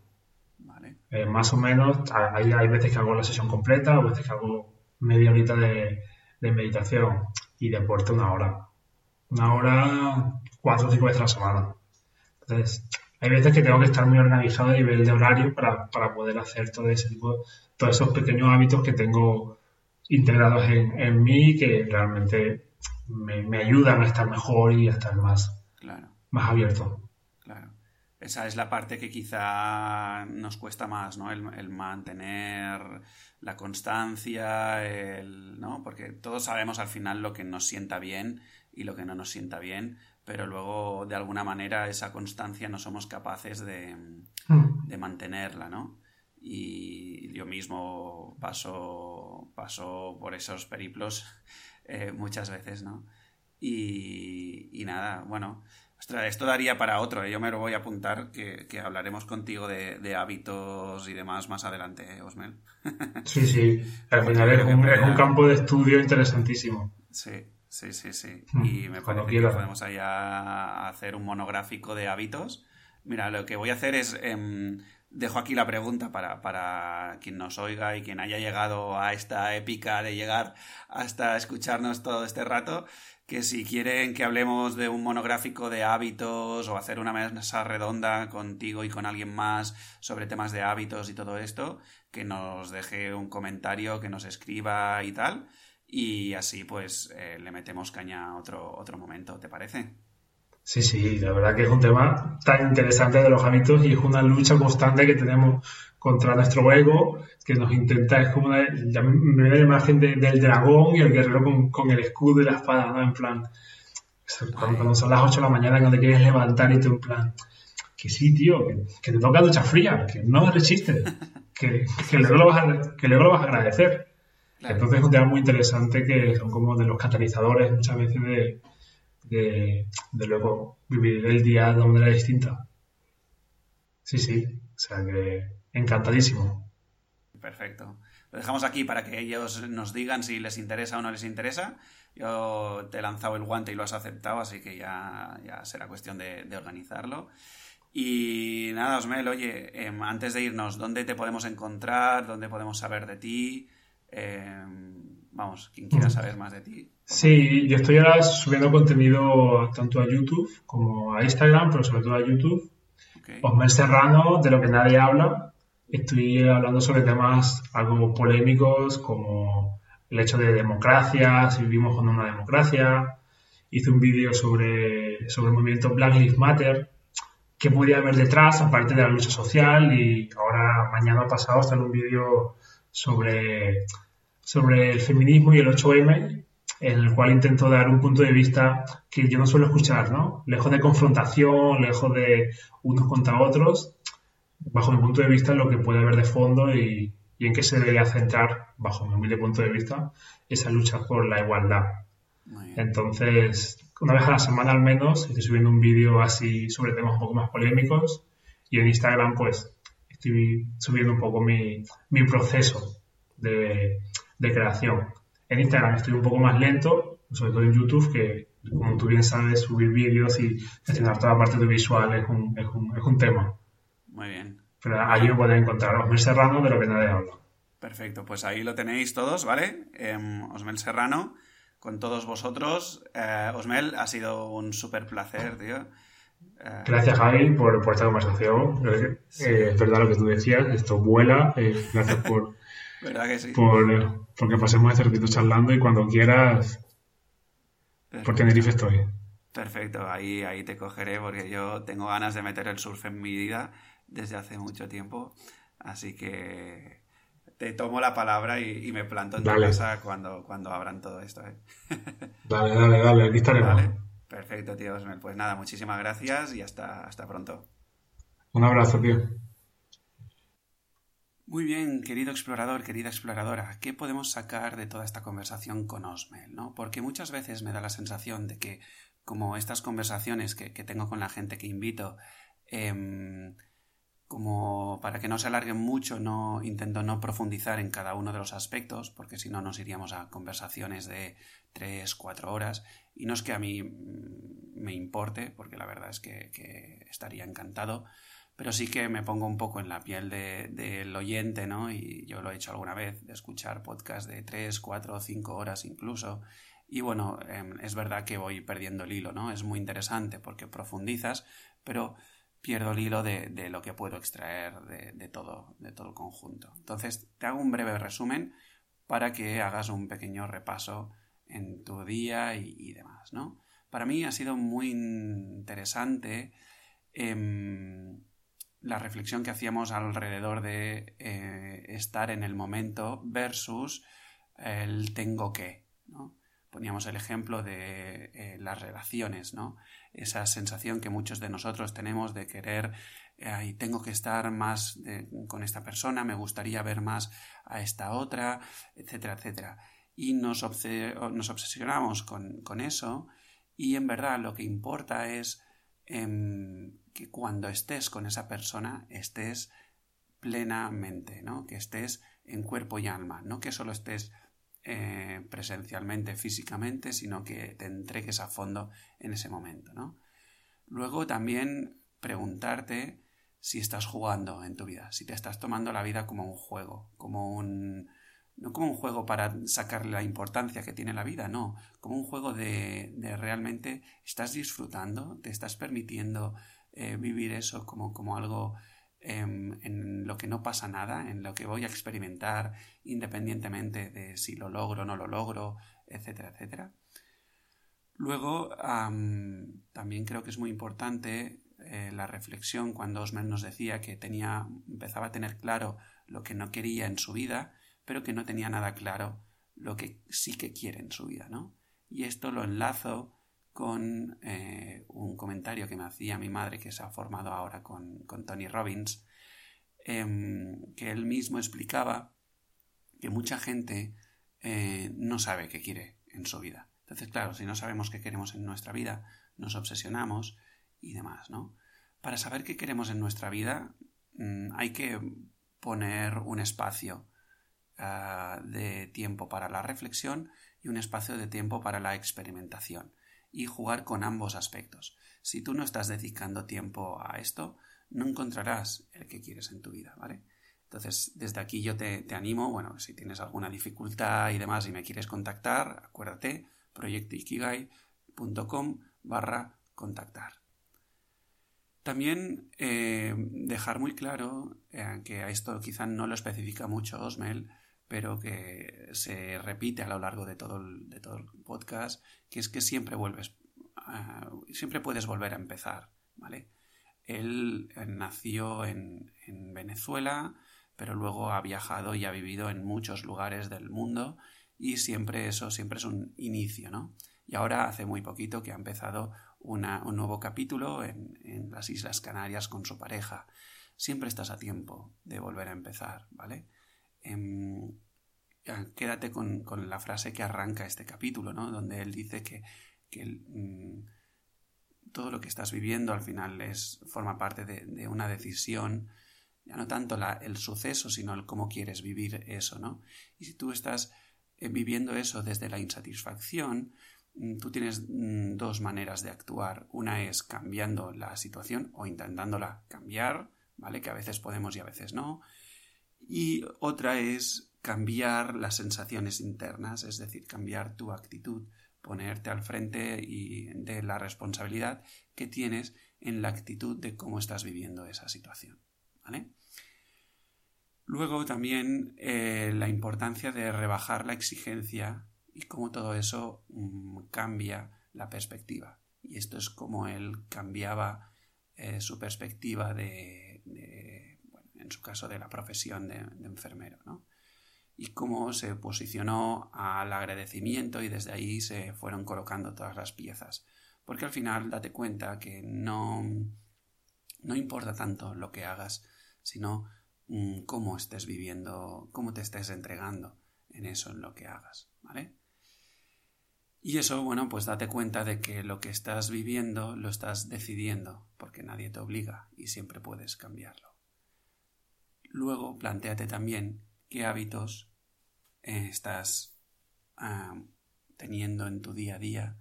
Eh, más o menos, hay, hay veces que hago la sesión completa, o veces que hago media horita de, de meditación y deporte una hora. Una hora, cuatro o cinco veces a la semana. Entonces, hay veces que tengo que estar muy organizado a nivel de horario para, para poder hacer todo ese tipo, todos esos pequeños hábitos que tengo integrados en, en mí que realmente me, me, ayudan a estar mejor y a estar más, claro. más abierto. Claro. Esa es la parte que quizá nos cuesta más, ¿no? El, el mantener la constancia, el, ¿no? Porque todos sabemos al final lo que nos sienta bien y lo que no nos sienta bien, pero luego de alguna manera esa constancia no somos capaces de, mm. de mantenerla, ¿no? Y yo mismo paso, paso por esos periplos eh, muchas veces, ¿no? Y, y nada, bueno, esto daría para otro, ¿eh? yo me lo voy a apuntar, que, que hablaremos contigo de, de, hábitos y demás más adelante, ¿eh, Osmel. Sí, sí, al final es un, es un campo de estudio interesantísimo. Sí, Sí, sí, sí. Mm, y me parece que podemos allá hacer un monográfico de hábitos. Mira, lo que voy a hacer es. Em, dejo aquí la pregunta para, para quien nos oiga y quien haya llegado a esta épica de llegar hasta escucharnos todo este rato, que si quieren que hablemos de un monográfico de hábitos o hacer una mesa redonda contigo y con alguien más sobre temas de hábitos y todo esto, que nos deje un comentario, que nos escriba y tal y así pues eh, le metemos caña a otro, otro momento, ¿te parece? Sí, sí, la verdad que es un tema tan interesante de los hábitos y es una lucha constante que tenemos contra nuestro ego, que nos intenta, es como una, me da la imagen del dragón y el guerrero con, el escudo y la espada, ¿no? En plan, cuando, son las 8 de la mañana cuando te quieres levantar y tú en plan, que sí, tío, que, te toca ducha fría, que no resistes, que, que, luego lo vas a, que luego lo vas a agradecer. Entonces es un tema muy interesante que son como de los catalizadores muchas veces de, de, luego vivir el día de una manera distinta. Sí, sí, o sea que encantadísimo. Perfecto. Lo dejamos aquí para que ellos nos digan si les interesa o no les interesa. Yo te he lanzado el guante y lo has aceptado, así que ya, ya será cuestión de, organizarlo. Y nada, Osmel, oye, em, antes de irnos, ¿dónde te podemos encontrar? ¿Dónde podemos saber de ti? Em, vamos, quien quiera saber más de ti. Sí, yo estoy ahora subiendo contenido tanto a YouTube como a Instagram, pero sobre todo a YouTube. Okay. Osmer Serrano, de lo que nadie habla. Estoy hablando sobre temas algo polémicos como el hecho de democracia, si vivimos con una democracia. Hice un vídeo sobre, sobre el movimiento Black Lives Matter, qué podía haber detrás, aparte de la lucha social. Y ahora, mañana pasado, está en un vídeo sobre, sobre el feminismo y el 8M en el cual intento dar un punto de vista que yo no suelo escuchar, ¿no? Lejos de confrontación, lejos de unos contra otros, bajo mi punto de vista, lo que puede haber de fondo y, y en qué se debería centrar, bajo mi humilde punto de vista, esa lucha por la igualdad. Entonces, una vez a la semana al menos, estoy subiendo un vídeo así sobre temas un poco más polémicos y en Instagram pues estoy subiendo un poco mi, mi proceso de, de, creación. En Instagram estoy un poco más lento, sobre todo en YouTube, que como tú bien sabes, subir vídeos y gestionar toda la parte visual es un, es un, es un tema. Muy bien. Pero allí me pueden encontrar Osmel Serrano de lo que nadie habla. Perfecto, pues ahí lo tenéis todos, ¿vale? Eh, Osmel Serrano con todos vosotros. Eh, Osmel, ha sido un súper placer, tío. Eh, gracias, Javi, por, esta conversación. Eh, es verdad lo que tú decías, esto vuela. gracias por, ¿verdad que sí? por porque pasemos este ratito charlando y cuando quieras, por Tenerife estoy. Perfecto, ahí, ahí te cogeré porque yo tengo ganas de meter el surf en mi vida desde hace mucho tiempo. Así que te tomo la palabra y, me planto en tu casa cuando, cuando abran todo esto. ¿eh? Dale, dale, dale, aquí estaremos. Perfecto, tío Osmel. Pues nada, muchísimas gracias y hasta, hasta pronto. Un abrazo, tío. Muy bien, querido explorador, querida exploradora, ¿qué podemos sacar de toda esta conversación con Osmel? ¿no? Porque muchas veces me da la sensación de que, como estas conversaciones que, tengo con la gente que invito, em, como para que no se alarguen mucho, no intento no profundizar en cada uno de los aspectos, porque si no nos iríamos a conversaciones de tres, cuatro horas. Y no es que a mí mm, me importe, porque la verdad es que, estaría encantado, pero sí que me pongo un poco en la piel del oyente, ¿no? Y yo lo he hecho alguna vez, de escuchar podcasts de tres, cuatro, cinco horas incluso. Y bueno, em, es verdad que voy perdiendo el hilo, ¿no? Es muy interesante porque profundizas, pero pierdo el hilo de, lo que puedo extraer de, todo, de todo el conjunto. Entonces, te hago un breve resumen para que hagas un pequeño repaso en tu día y, demás, ¿no? Para mí ha sido muy interesante em, la reflexión que hacíamos alrededor de eh, estar en el momento versus el tengo que. Poníamos el ejemplo de eh, las relaciones, ¿no? Esa sensación que muchos de nosotros tenemos de querer, y tengo que estar más con esta persona, me gustaría ver más a esta otra, etcétera, etcétera. Y nos, nos obsesionamos con, eso y en verdad lo que importa es em, que cuando estés con esa persona estés plenamente, ¿no? Que estés en cuerpo y alma, no que solo estés eh, presencialmente, físicamente, sino que te entregues a fondo en ese momento, ¿no? Luego también preguntarte si estás jugando en tu vida, si te estás tomando la vida como un juego, como un no como un juego para sacarle la importancia que tiene la vida, no, como un juego de, de realmente estás disfrutando, te estás permitiendo eh, vivir eso como, como algo Em, en, lo que no pasa nada, en lo que voy a experimentar independientemente de si lo logro o no lo logro, etcétera, etcétera. Luego, también creo que es muy importante eh, la reflexión cuando Osman nos decía que tenía, empezaba a tener claro lo que no quería en su vida, pero que no tenía nada claro lo que sí que quiere en su vida, ¿no? Y esto lo enlazo con eh, un comentario que me hacía mi madre, que se ha formado ahora con, Tony Robbins, em, que él mismo explicaba que mucha gente eh, no sabe qué quiere en su vida. Entonces, claro, si no sabemos qué queremos en nuestra vida, nos obsesionamos y demás, ¿no? Para saber qué queremos en nuestra vida, mm, hay que poner un espacio ah, de tiempo para la reflexión y un espacio de tiempo para la experimentación y jugar con ambos aspectos. Si tú no estás dedicando tiempo a esto, no encontrarás el que quieres en tu vida, ¿vale? Entonces, desde aquí yo te, animo, bueno, si tienes alguna dificultad y demás y me quieres contactar, acuérdate, proyectoikigai.com barra contactar. También eh, dejar muy claro eh, que a esto quizá no lo especifica mucho Osmel, pero que se repite a lo largo de todo el, de todo el podcast, que es que siempre vuelves, siempre puedes volver a empezar, ¿vale? Él eh, nació en, en, Venezuela, pero luego ha viajado y ha vivido en muchos lugares del mundo y siempre eso siempre es un inicio, ¿no? Y ahora hace muy poquito que ha empezado un nuevo capítulo en, las Islas Canarias con su pareja. Siempre estás a tiempo de volver a empezar, ¿vale? Em, quédate con, la frase que arranca este capítulo, ¿no? Donde él dice que, mm, todo lo que estás viviendo al final es, forma parte de, una decisión, ya no tanto el suceso, sino el cómo quieres vivir eso, ¿no? Y si tú estás eh, viviendo eso desde la insatisfacción, mm, tú tienes mm, dos maneras de actuar. Una es cambiando la situación o intentándola cambiar, ¿vale? Que a veces podemos y a veces no. Y otra es cambiar las sensaciones internas, es decir, cambiar tu actitud, ponerte al frente y de la responsabilidad que tienes en la actitud de cómo estás viviendo esa situación, ¿vale? Luego también eh, la importancia de rebajar la exigencia y cómo todo eso mm, cambia la perspectiva. Y esto es como él cambiaba eh, su perspectiva de, en su caso, de la profesión de, enfermero, ¿no? Y cómo se posicionó al agradecimiento y desde ahí se fueron colocando todas las piezas. Porque al final date cuenta que no, no importa tanto lo que hagas, sino Mm, cómo estés viviendo, cómo te estés entregando en eso, en lo que hagas, ¿vale? Y eso, bueno, pues date cuenta de que lo que estás viviendo lo estás decidiendo, porque nadie te obliga y siempre puedes cambiarlo. Luego, planteate también qué hábitos eh, estás ah, teniendo en tu día a día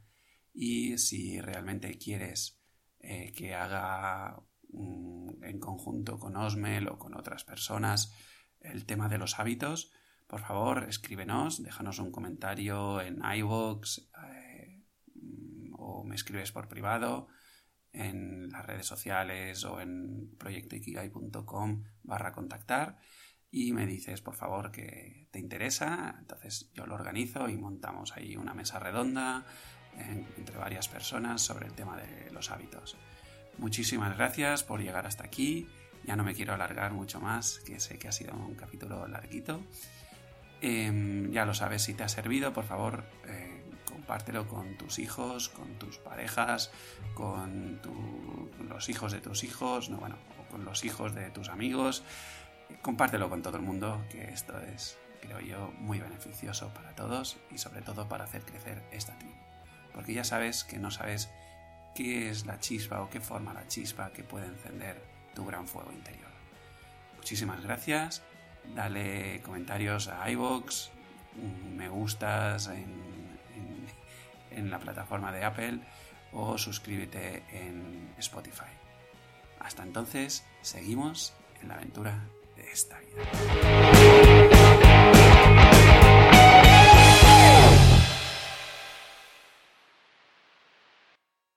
y si realmente quieres eh, que haga Mm, en conjunto con Osmel o con otras personas el tema de los hábitos, por favor escríbenos, déjanos un comentario en iVoox eh, o me escribes por privado en las redes sociales o en proyectoikigai.com barra contactar y me dices por favor que te interesa, entonces yo lo organizo y montamos ahí una mesa redonda entre varias personas sobre el tema de los hábitos. Muchísimas gracias por llegar hasta aquí. Ya no me quiero alargar mucho más, que sé que ha sido un capítulo larguito. Em, ya lo sabes, si te ha servido, por favor, eh, compártelo con tus hijos, con tus parejas, con los hijos de tus hijos, no, bueno, o con los hijos de tus amigos. Compártelo con todo el mundo, que esto es, creo yo, muy beneficioso para todos y sobre todo para hacer crecer esta tribu. Porque ya sabes que no sabes qué es la chispa o qué forma la chispa que puede encender tu gran fuego interior. Muchísimas gracias. Dale comentarios a iVoox, me gustas en, en la plataforma de Apple o suscríbete en Spotify. Hasta entonces, seguimos en la aventura de esta vida.